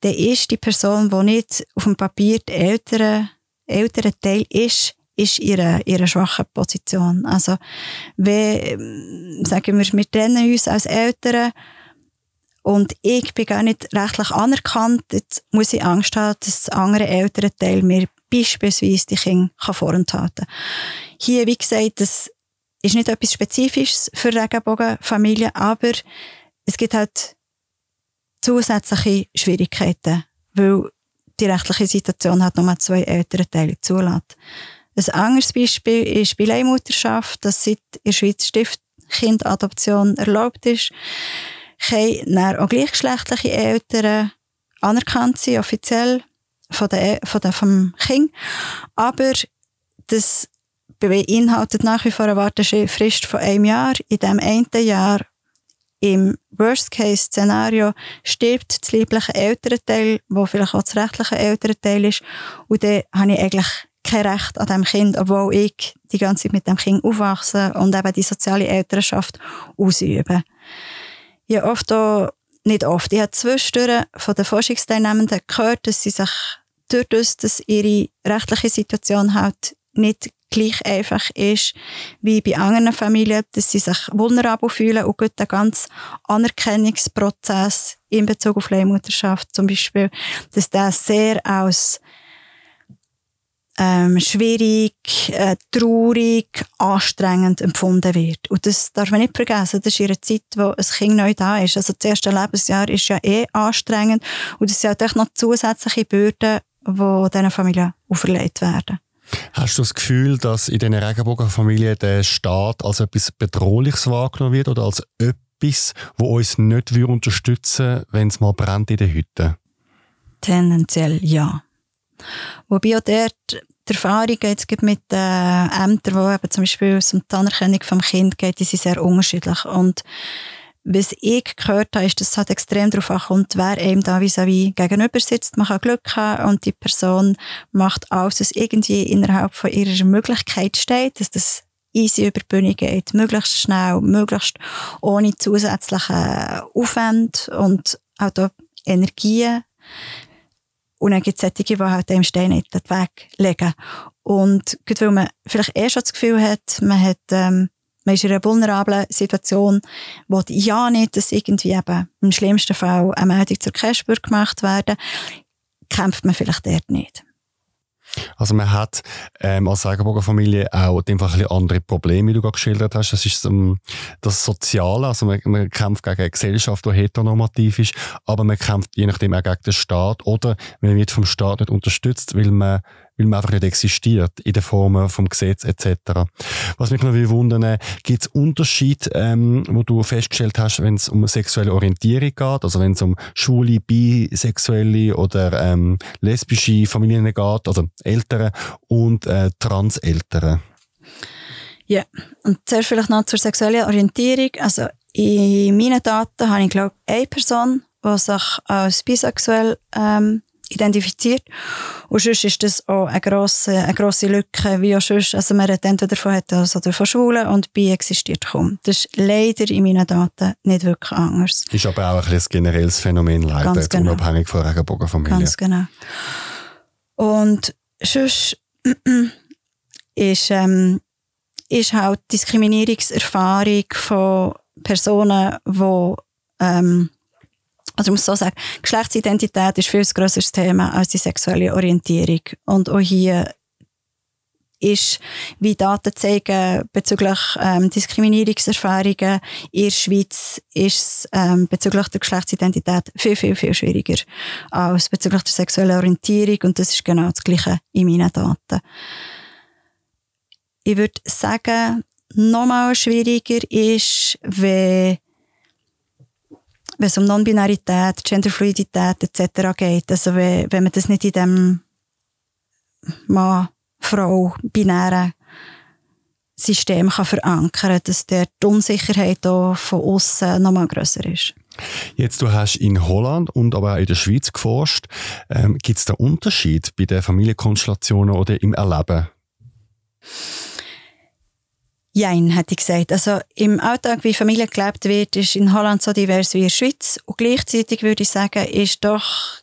dann ist die Person, die nicht auf dem Papier der ältere, ältere Teil ist, ist ihre, ihre schwache Position. Also, wenn, sagen wir, wir trennen uns als Eltern und ich bin gar nicht rechtlich anerkannt. Jetzt muss ich Angst haben, dass das andere ältere Teil mir beispielsweise die Kinder vorenthalten kann. Hier, wie gesagt, das ist nicht etwas Spezifisches für Regenbogenfamilien, aber es gibt halt zusätzliche Schwierigkeiten, weil die rechtliche Situation hat nochmal zwei ältere Teile zulässt. Ein anderes Beispiel ist bei Leihmutterschaft, dass seit in der Schweiz Stiftkindadoption erlaubt ist können dann auch gleichgeschlechtliche Eltern anerkannt sein, offiziell von der, von der, vom Kind. Aber das beinhaltet nach wie vor eine Wartefrist von einem Jahr. In dem einen Jahr im Worst-Case-Szenario stirbt das liebliche Elternteil, wo vielleicht auch das rechtliche Elternteil ist. Und dann habe ich eigentlich kein Recht an dem Kind, obwohl ich die ganze Zeit mit dem Kind aufwachse und eben die soziale Elternschaft ausübe ja oft auch, nicht oft, ich habe zwischendurch von den Forschungsteilnehmenden gehört, dass sie sich durch das, dass ihre rechtliche Situation halt nicht gleich einfach ist wie bei anderen Familien, dass sie sich vulnerabel fühlen und gut den ganzen Anerkennungsprozess in Bezug auf Leihmutterschaft zum Beispiel, dass der sehr als ähm, schwierig, äh, traurig, anstrengend empfunden wird. Und das darf man nicht vergessen. Das ist ihre Zeit, wo ein Kind neu da ist. Also das erste Lebensjahr ist ja eh anstrengend. Und es sind auch noch zusätzliche Bürden, die diesen Familien auferlegt werden. Hast du das Gefühl, dass in diesen Regenbogenfamilien der Staat als etwas Bedrohliches wahrgenommen wird oder als etwas, wo uns nicht unterstützen würde, wenn es mal brennt in den Hütten? Tendenziell ja. Wobei auch dort die Erfahrungen jetzt mit den Ämtern, die eben zum Beispiel um die Anerkennung vom Kind geht, die sind sehr unterschiedlich. Und was ich gehört habe, ist, dass es halt extrem darauf ankommt, wer einem da vis-à-vis gegenüber sitzt. Man kann Glück haben und die Person macht alles, was irgendwie innerhalb von ihrer Möglichkeit steht, dass das easy über die Bühne geht, möglichst schnell, möglichst ohne zusätzlichen Aufwand und auch da Energien und dann gibt es solche, die halt dem Stein nicht den Weg legen. Und gerade weil man vielleicht eh schon das Gefühl hat, man hat, ähm, man ist in einer vulnerablen Situation, wo ja nicht, dass irgendwie eben im schlimmsten Fall eine Meldung zur Cashbür gemacht werden, kämpft man vielleicht dort nicht. Also man hat ähm, als Regenbogenfamilie auch dem Fall ein andere Probleme, wie du gerade geschildert hast. Das ist ähm, das Soziale, also man, man, kämpft gegen eine Gesellschaft, die heteronormativ ist, aber man kämpft je nachdem auch gegen den Staat oder man wird vom Staat nicht unterstützt, weil man weil man einfach nicht existiert in der Form vom Gesetz etc. Was mich noch wundern, gibt es Unterschied, ähm, wo du festgestellt hast, wenn es um sexuelle Orientierung geht, also wenn es um schwule, bisexuelle oder ähm, lesbische Familien geht, also Eltern und äh, Transeltern? Ja, und zuerst vielleicht noch zur sexuellen Orientierung. Also in meinen Daten habe ich, glaube eine Person, die sich als bisexuell ähm, identifiziert. Und sonst ist das auch eine grosse, eine grosse Lücke, wie auch sonst. Also man redet entweder von Heteros oder von Schwulen und Bi existiert kaum. Das ist leider in meinen Daten nicht wirklich anders. Ist aber auch ein, ein generelles Phänomen leider, Ganz genau. unabhängig von Regenbogenfamilie. Ganz genau. Und sonst ist, ähm, ist halt Diskriminierungserfahrung von Personen, die ähm, also ich muss so sagen, Geschlechtsidentität ist viel grösseres Thema als die sexuelle Orientierung. Und auch hier ist, wie Daten zeigen, bezüglich ähm, Diskriminierungserfahrungen in der Schweiz ist ähm, bezüglich der Geschlechtsidentität viel, viel, viel schwieriger als bezüglich der sexuellen Orientierung. Und das ist genau das Gleiche in meinen Daten. Ich würde sagen, nochmal schwieriger ist, wenn wenn es um Non-Binarität, Genderfluidität etc. geht. Also wenn, wenn man das nicht in dem Mann, Frau, binären System kann verankern dass der die Unsicherheit auch von außen nochmal grösser ist. Jetzt, du hast in Holland und aber auch in der Schweiz geforscht. Ähm, Gibt es da Unterschied bei den Familienkonstellationen oder im Erleben? Jein, hätte ich gesagt. Also im Alltag, wie Familie gelebt wird, ist in Holland so divers wie in der Schweiz. Und gleichzeitig würde ich sagen, ist doch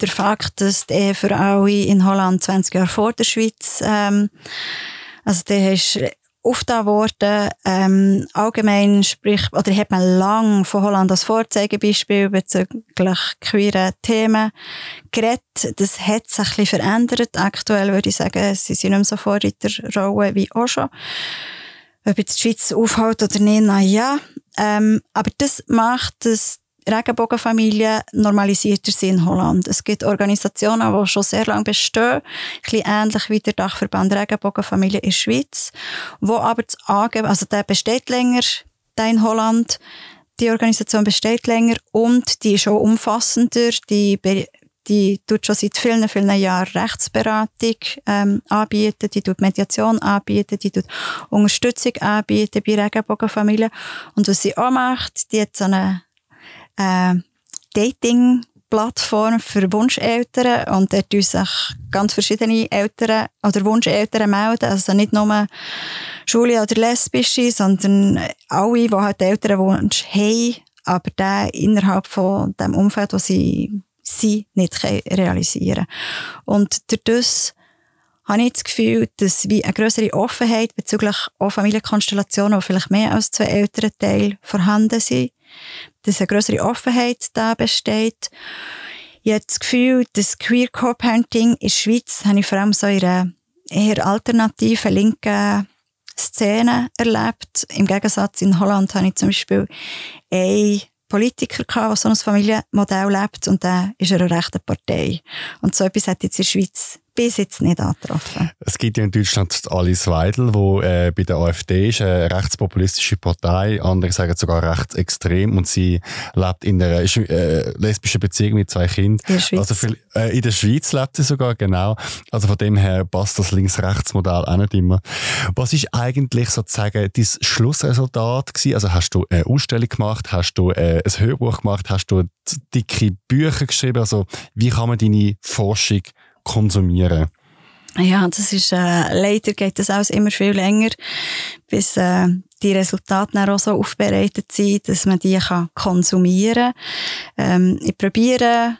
der Fakt, dass die Ehe für alle in Holland 20 Jahre vor der Schweiz, ähm, also der ist aufgetan worden. Ähm, allgemein sprich, oder hat man lang von Holland als Vorzeigebeispiel bezüglich queeren Themen geredet. Das hat sich ein bisschen verändert. Aktuell würde ich sagen, sie sind nicht mehr so vor in der Rolle wie auch schon. Ob jetzt die Schweiz aufhält oder nicht, na ja. Ähm, aber das macht das Regenbogenfamilien normalisierter sind in Holland. Es gibt Organisationen, die schon sehr lange bestehen, ein bisschen ähnlich wie der Dachverband Regenbogenfamilie in der Schweiz, wo aber das Angeben, also der besteht länger, der in Holland, die Organisation besteht länger und die ist auch umfassender, die die tut schon seit vielen, vielen Jahren Rechtsberatung ähm, anbieten, die tut Mediation anbieten, die tut Unterstützung anbieten bei Regenbogenfamilien. Und was sie auch macht, die hat so eine äh, Dating-Plattform für Wunscheltern und dort tun sich ganz verschiedene Eltern oder Wunscheltern melden, also nicht nur Schule oder Lesbische, sondern alle, die halt Elternwunsch haben, aber der innerhalb von dem Umfeld, wo sie sie nicht realisieren können. Und durch das habe ich das Gefühl, dass wie eine größere Offenheit bezüglich auch Familienkonstellationen, wo vielleicht mehr als zwei Elternteile vorhanden sind, dass eine größere Offenheit da besteht. Ich habe das Gefühl, dass Queer Co-Parenting in der Schweiz habe ich vor allem so in einer eher alternativen, linken Szene erlebt. Im Gegensatz in Holland habe ich zum Beispiel eine Politiker gehabt, der so ein Familienmodell lebt und der ist eine rechte Partei. Und so etwas hat jetzt in der Schweiz bis jetzt nicht angetroffen. Es gibt ja in Deutschland Alice Weidel, die äh, bei der AfD ist, eine rechtspopulistische Partei. Andere sagen sogar rechtsextrem und sie lebt in einer äh, lesbischen Beziehung mit zwei Kindern. In der Schweiz. Also für, äh, in der Schweiz lebt sie sogar, genau. Also von dem her passt das Links-Rechts-Modell auch nicht immer. Was ist eigentlich sozusagen dein Schlussresultat gewesen? Also hast du eine Ausstellung gemacht, hast du äh, ein Hörbuch gemacht, hast du dicke Bücher geschrieben? Also wie kann man deine Forschung konsumieren? Ja, das ist, äh, leider geht das alles immer viel länger, bis äh, die Resultate dann auch so aufbereitet sind, dass man die kann konsumieren kann. Ähm, ich probiere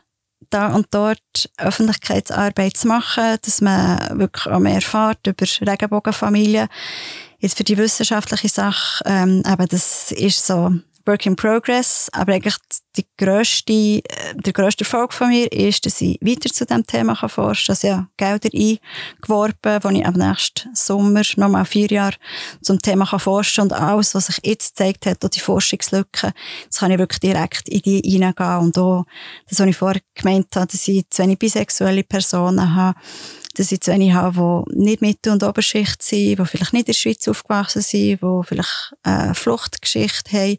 da und dort Öffentlichkeitsarbeit zu machen, dass man wirklich auch mehr erfährt über Regenbogenfamilien. Jetzt für die wissenschaftliche Sache, ähm, aber das ist so Work in Progress, aber eigentlich die grösste, äh, der grösste Erfolg von mir ist, dass ich weiter zu diesem Thema kann forschen kann. Also ja, Gelder eingeworben, wo ich am nächsten Sommer nochmal vier Jahre zum Thema kann forschen und alles, was sich jetzt gezeigt hat, auch die Forschungslücken, jetzt kann ich wirklich direkt in die hineingehen und auch das, was ich vorher gemeint habe, dass ich zu wenig bisexuelle Personen habe, dass ich zu wenig habe, die nicht Mitte- und Oberschicht sind, die vielleicht nicht in der Schweiz aufgewachsen sind, die vielleicht eine Fluchtgeschichte haben,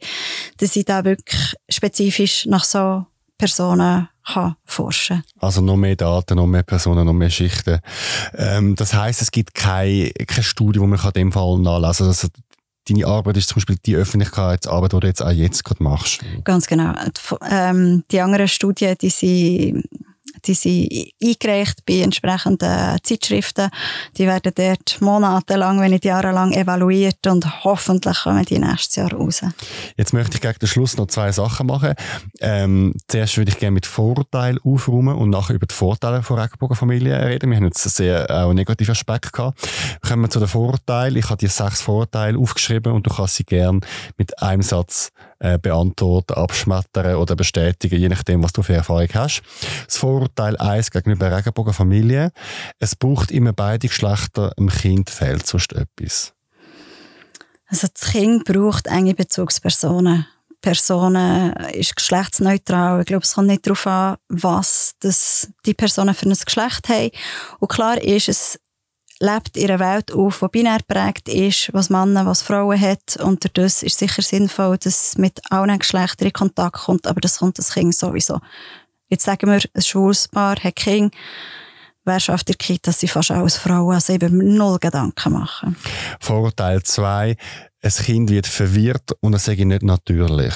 dass ich da wirklich spezifisch nach so Personen kann forschen Also noch mehr Daten, noch mehr Personen, noch mehr Schichten. Ähm, das heißt, es gibt keine, keine Studie, die man in dem Fall nachlesen kann. Also deine Arbeit ist zum Beispiel die Öffentlichkeitsarbeit, die du jetzt auch jetzt gerade machst. Ganz genau. Ähm, die anderen Studien, die sind die sind eingereicht bei entsprechenden Zeitschriften. Die werden dort monatelang, wenn nicht jahrelang evaluiert und hoffentlich kommen die nächstes Jahr raus. Jetzt möchte ich gegen den Schluss noch zwei Sachen machen. Ähm, zuerst würde ich gerne mit Vorurteilen aufräumen und nachher über die Vorteile von Regenbogenfamilien reden. Wir haben jetzt einen sehr auch negativen Aspekt gehabt. Kommen wir zu den Vorurteilen. Ich habe dir sechs Vorteile aufgeschrieben und du kannst sie gerne mit einem Satz äh, beantworten, abschmettern oder bestätigen, je nachdem, was du für Erfahrung hast. Das Vorurteil 1 gegenüber Regenbogenfamilien. Es braucht immer beide Geschlechter, im Kind fehlt sonst etwas. Also das Kind braucht enge Bezugspersonen. Personen ist geschlechtsneutral. Ich glaube, es kommt nicht darauf an, was das die Personen für ein Geschlecht haben. Und klar ist, es lebt in einer Welt auf, die binär prägt ist, was Männer, was Frauen hat. Und das ist sicher sinnvoll, dass es mit allen Geschlechtern in Kontakt kommt, aber das kommt das Kind sowieso. Jetzt sagen wir, ein schwules Paar hat Kind. Wer schafft der Kind, dass sie fast alles Frauen, also eben null Gedanken machen. Vorteil 2. Ein Kind wird verwirrt und es sei nicht natürlich.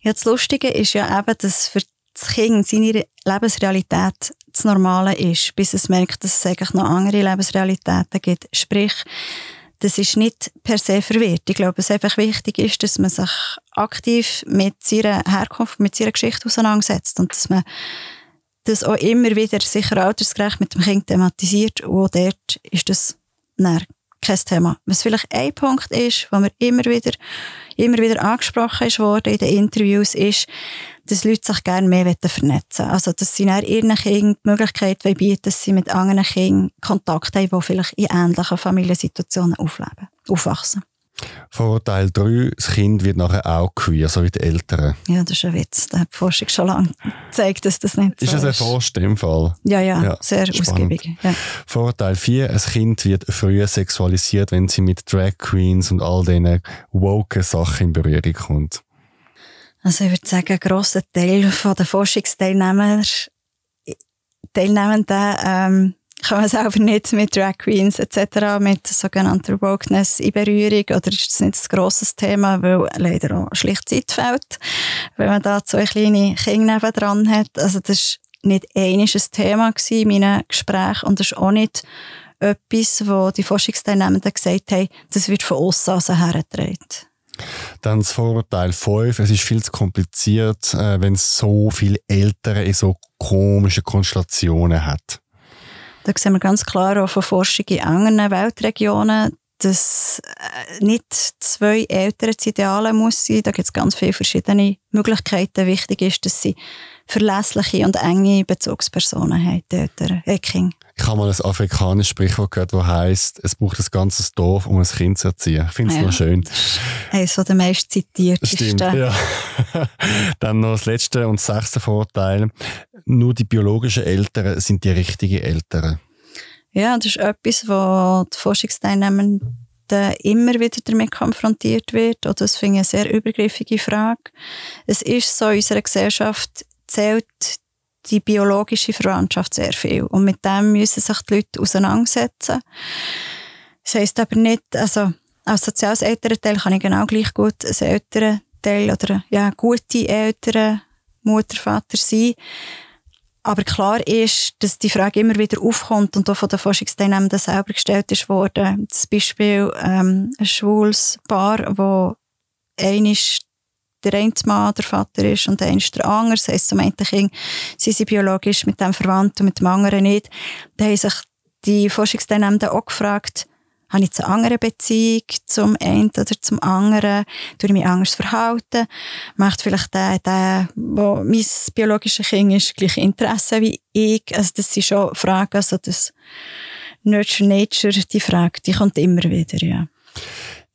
Ja, das Lustige ist ja eben, dass für das Kind seine Lebensrealität das Normale ist, bis es merkt, dass es eigentlich noch andere Lebensrealitäten gibt. Sprich, das ist nicht per se verwirrt. Ich glaube, es einfach wichtig ist, dass man sich aktiv mit seiner Herkunft, mit seiner Geschichte auseinandersetzt und dass man das auch immer wieder sicher altersgerecht mit dem Kind thematisiert und auch dort ist das kein Thema. Was vielleicht ein Punkt ist, wo mir immer wieder, immer wieder angesprochen ist worden in den Interviews, ist, dass Leute sich gerne mehr vernetzen wollen. Also, dass sie ihren Kindern die Möglichkeit bieten, dass sie mit anderen Kindern Kontakt haben, die vielleicht in ähnlichen Familiensituationen aufleben, aufwachsen. Vorteil 3, das Kind wird nachher auch queer, so wie die Eltern. Ja, das ist ein Witz. Da hat die Forschung schon lange gezeigt, dass das nicht ist so ist. Ist das erforscht im Fall? Ja, ja, ja sehr spannend. ausgiebig. Ja. Vorteil 4, ein Kind wird früher sexualisiert, wenn sie mit Drag Queens und all diesen woke Sachen in Berührung kommt. Also ich würde sagen, ein grosser Teil der Forschungsteilnehmer Teilnehmenden ähm, kommen selber nicht mit Drag Queens etc., mit sogenannter Wokeness in Berührung oder ist das nicht ein grosses Thema, weil leider auch schlicht Zeit fehlt, wenn man da zwei kleine Kinder dran hat. Also das ist nicht ein Thema in meinen Gesprächen und das ist auch nicht etwas, wo die Forschungsteilnehmenden gesagt haben, das wird von außen also hergetragen. Dann das Vorurteil 5. Es ist viel zu kompliziert, äh, wenn es so viele Eltern in so komischen Konstellationen hat. Da sehen wir ganz klar auch von Forschung in anderen Weltregionen, dass äh, nicht zwei Eltern das Ideale muss sein. Da gibt es ganz viele verschiedene Möglichkeiten. Wichtig ist, dass sie verlässliche und enge Bezugspersonen haben, die Eltern, äh, Kinder. Ich habe mal ein afrikanisches Sprichwort gehört, das heisst, es braucht ein ganzes Dorf, um ein Kind zu erziehen. Ich finde es ja. noch schön. Eines der meist zitiertesten. Stimmt, ja. Dann noch das letzte und sechste Vorteil. Nur die biologischen Eltern sind die richtigen Eltern. Ja, das ist etwas, wo die Forschungsteilnehmer immer wieder damit konfrontiert wird. Oder das finde ich eine sehr übergriffige Frage. Es ist so, in unserer Gesellschaft zählt die biologische Verwandtschaft sehr viel. Und mit dem müssen sich die Leute auseinandersetzen. Das heisst aber nicht, also als soziales Elternteil kann ich genau gleich gut ein Elternteil oder ja, gute Eltern, Mutter, Vater sein. Aber klar ist, dass die Frage immer wieder aufkommt und auch von den Forschungsteilnehmenden selber gestellt ist worden. Das Beispiel ähm, ein schwules Paar, wo einisch der eine Mann der Vater ist und der eine der andere. Das heisst, zum einen Kind sind sie biologisch mit dem verwandt und mit dem anderen nicht. Da haben sich die Forschungsteilnehmenden auch gefragt, habe ich eine andere Beziehung zum einen oder zum anderen? Tue ich mich anders verhalten? Macht vielleicht der, der, wo mein biologisches Kind ist, gleich Interesse wie ich? Also das sind schon Fragen, also das Nurture Nature, die Frage, die kommt immer wieder, ja.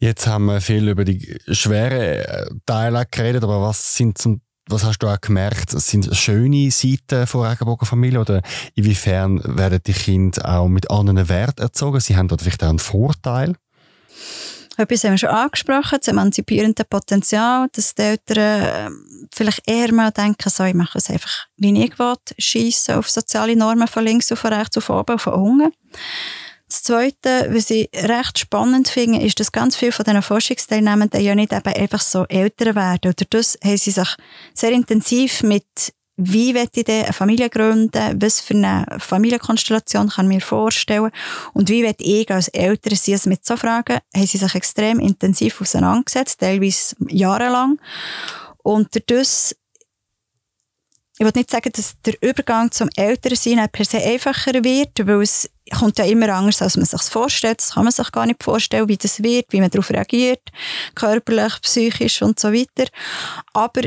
Jetzt haben wir viel über die schweren Teile geredet, aber was sind zum was hast du auch gemerkt, sind schöne Seiten von Regenbogenfamilie oder inwiefern werden die Kinder auch mit anderen Werten erzogen? Sie haben dort vielleicht auch einen Vorteil? Etwas haben wir schon angesprochen, das emanzipierende Potenzial, dass die Eltern ähm, vielleicht eher mal denken, so, ich mache es einfach, wie ich will, schiessen auf soziale Normen von links von rechts von oben von unten. Das Zweite, was ich recht spannend finde, ist, dass ganz viele von diesen Forschungsteilnehmenden ja nicht eben einfach so älter werden. Oder das haben sie sich sehr intensiv mit wie will ich denn eine Familie gründen, was für eine Familienkonstellation kann ich mir vorstellen? Und wie will ich als Eltern sein, also mit so Fragen haben sie sich extrem intensiv auseinandergesetzt, teilweise jahrelang. Und dadurch ich will nicht sagen, dass der Übergang zum Ältersein per se einfacher wird, weil es kommt ja immer anders, als man sich vorstellt. Das kann man sich gar nicht vorstellen, wie das wird, wie man darauf reagiert, körperlich, psychisch und so weiter. Aber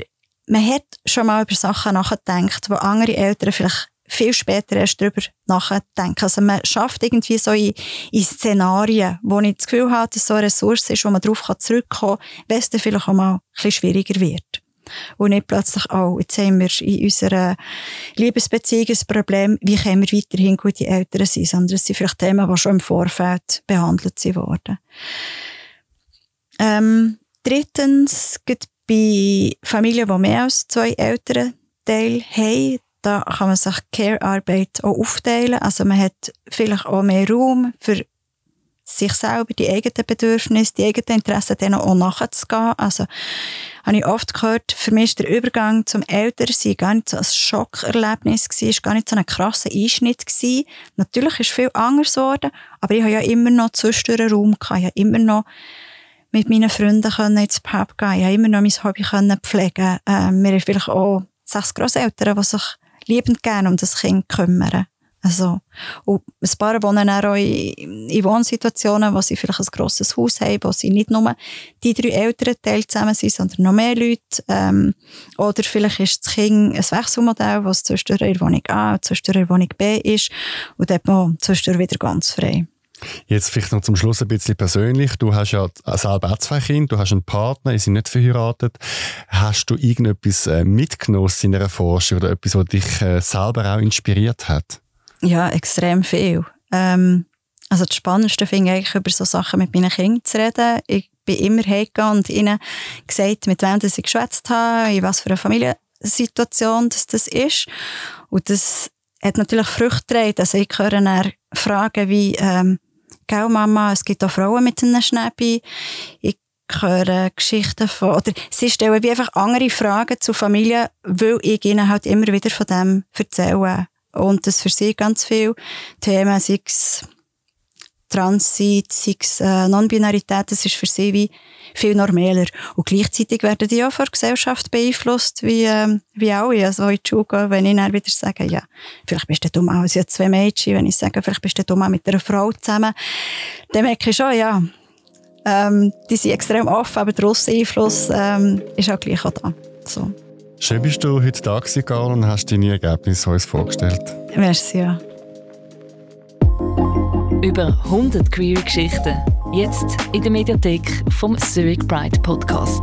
man hat schon mal über Sachen nachgedacht, wo andere Eltern vielleicht viel später erst darüber nachdenken. Also man schafft irgendwie so in, in Szenarien, wo ich das Gefühl habe, dass so eine Ressource ist, wo man darauf zurückkommen kann, wenn es dann vielleicht auch mal ein bisschen schwieriger wird. Und nicht plötzlich, oh, jetzt haben wir in unserer Liebesbeziehung ein Problem, wie können wir weiterhin gute Eltern sein, sondern es sind vielleicht Themen, die schon im Vorfeld behandelt wurden. Ähm, drittens, gibt bei Familien, die mehr als zwei Eltern Teil haben, da kann man sich Care-Arbeit auch aufteilen. Also man hat vielleicht auch mehr Raum für sich selber, die eigenen Bedürfnisse, die eigenen Interessen denen auch nachzugehen. Also, habe ich oft gehört, für mich ist der Übergang zum Ältersein gar nicht so ein Schockerlebnis gewesen, ist gar nicht so ein krasser Einschnitt gewesen. Natürlich ist viel anders geworden, aber ich habe ja immer noch zwischendurch Raum gehabt. Ich habe immer noch mit meinen Freunden können ins Pub gehen. Ich habe immer noch mein Hobby können pflegen. Wir haben vielleicht auch sechs Grosseltern, die sich liebend gerne um das Kind kümmern. Also, ein paar wohnen auch in, in Wohnsituationen, wo sie vielleicht ein grosses Haus haben, wo sie nicht nur die drei älteren Teile zusammen sind, sondern noch mehr Leute. Ähm, oder vielleicht ist das Kind ein Wechselmodell, was zwischendurch in Wohnung A und zwischendurch in Wohnung B ist. Und dort man zwischendurch wieder ganz frei. Jetzt vielleicht noch zum Schluss ein bisschen persönlich. Du hast ja selber auch zwei Kinder, du hast einen Partner, ihr seid nicht verheiratet. Hast du irgendetwas äh, mitgenommen in einer Forschung oder etwas, was dich äh, selber auch inspiriert hat? Ja, extrem viel. Ähm, also das Spannendste finde ich eigentlich, über so Sachen mit meinen Kindern zu reden. Ich bin immer hergegangen und ihnen gesagt, mit wem ich geschwätzt habe, in was für einer Familiensituation das, das ist. Und das hat natürlich Früchte getragen. Also ich höre dann Fragen wie, ähm, «Gell, Mama, es gibt auch Frauen mit einem Schnäppi». Ich höre Geschichten von, oder sie stellen wie einfach andere Fragen zu Familien, weil ich ihnen halt immer wieder von dem erzähle. Und das für sie ganz viele Themen, sei es Transit, sei es äh, Non-Binarität, das ist für sie wie viel normaler. Und gleichzeitig werden die auch von der Gesellschaft beeinflusst, wie, äh, wie alle. Also in die Schule wenn ich dann wieder sage, ja, vielleicht bist du dumm auch, sie hat zwei Mädchen, wenn ich sage, vielleicht bist du dumm mit einer Frau zusammen, dann merke ich schon, ja, ähm, die sind extrem offen, aber der Einfluss ähm, ist auch gleich auch da. So. Schön bist du heute da gewesen, und hast deine Ergebnisse uns vorgestellt. Merci, ja. Über 100 Queer Geschichten. Jetzt in der Mediathek vom Zurich Pride Podcast.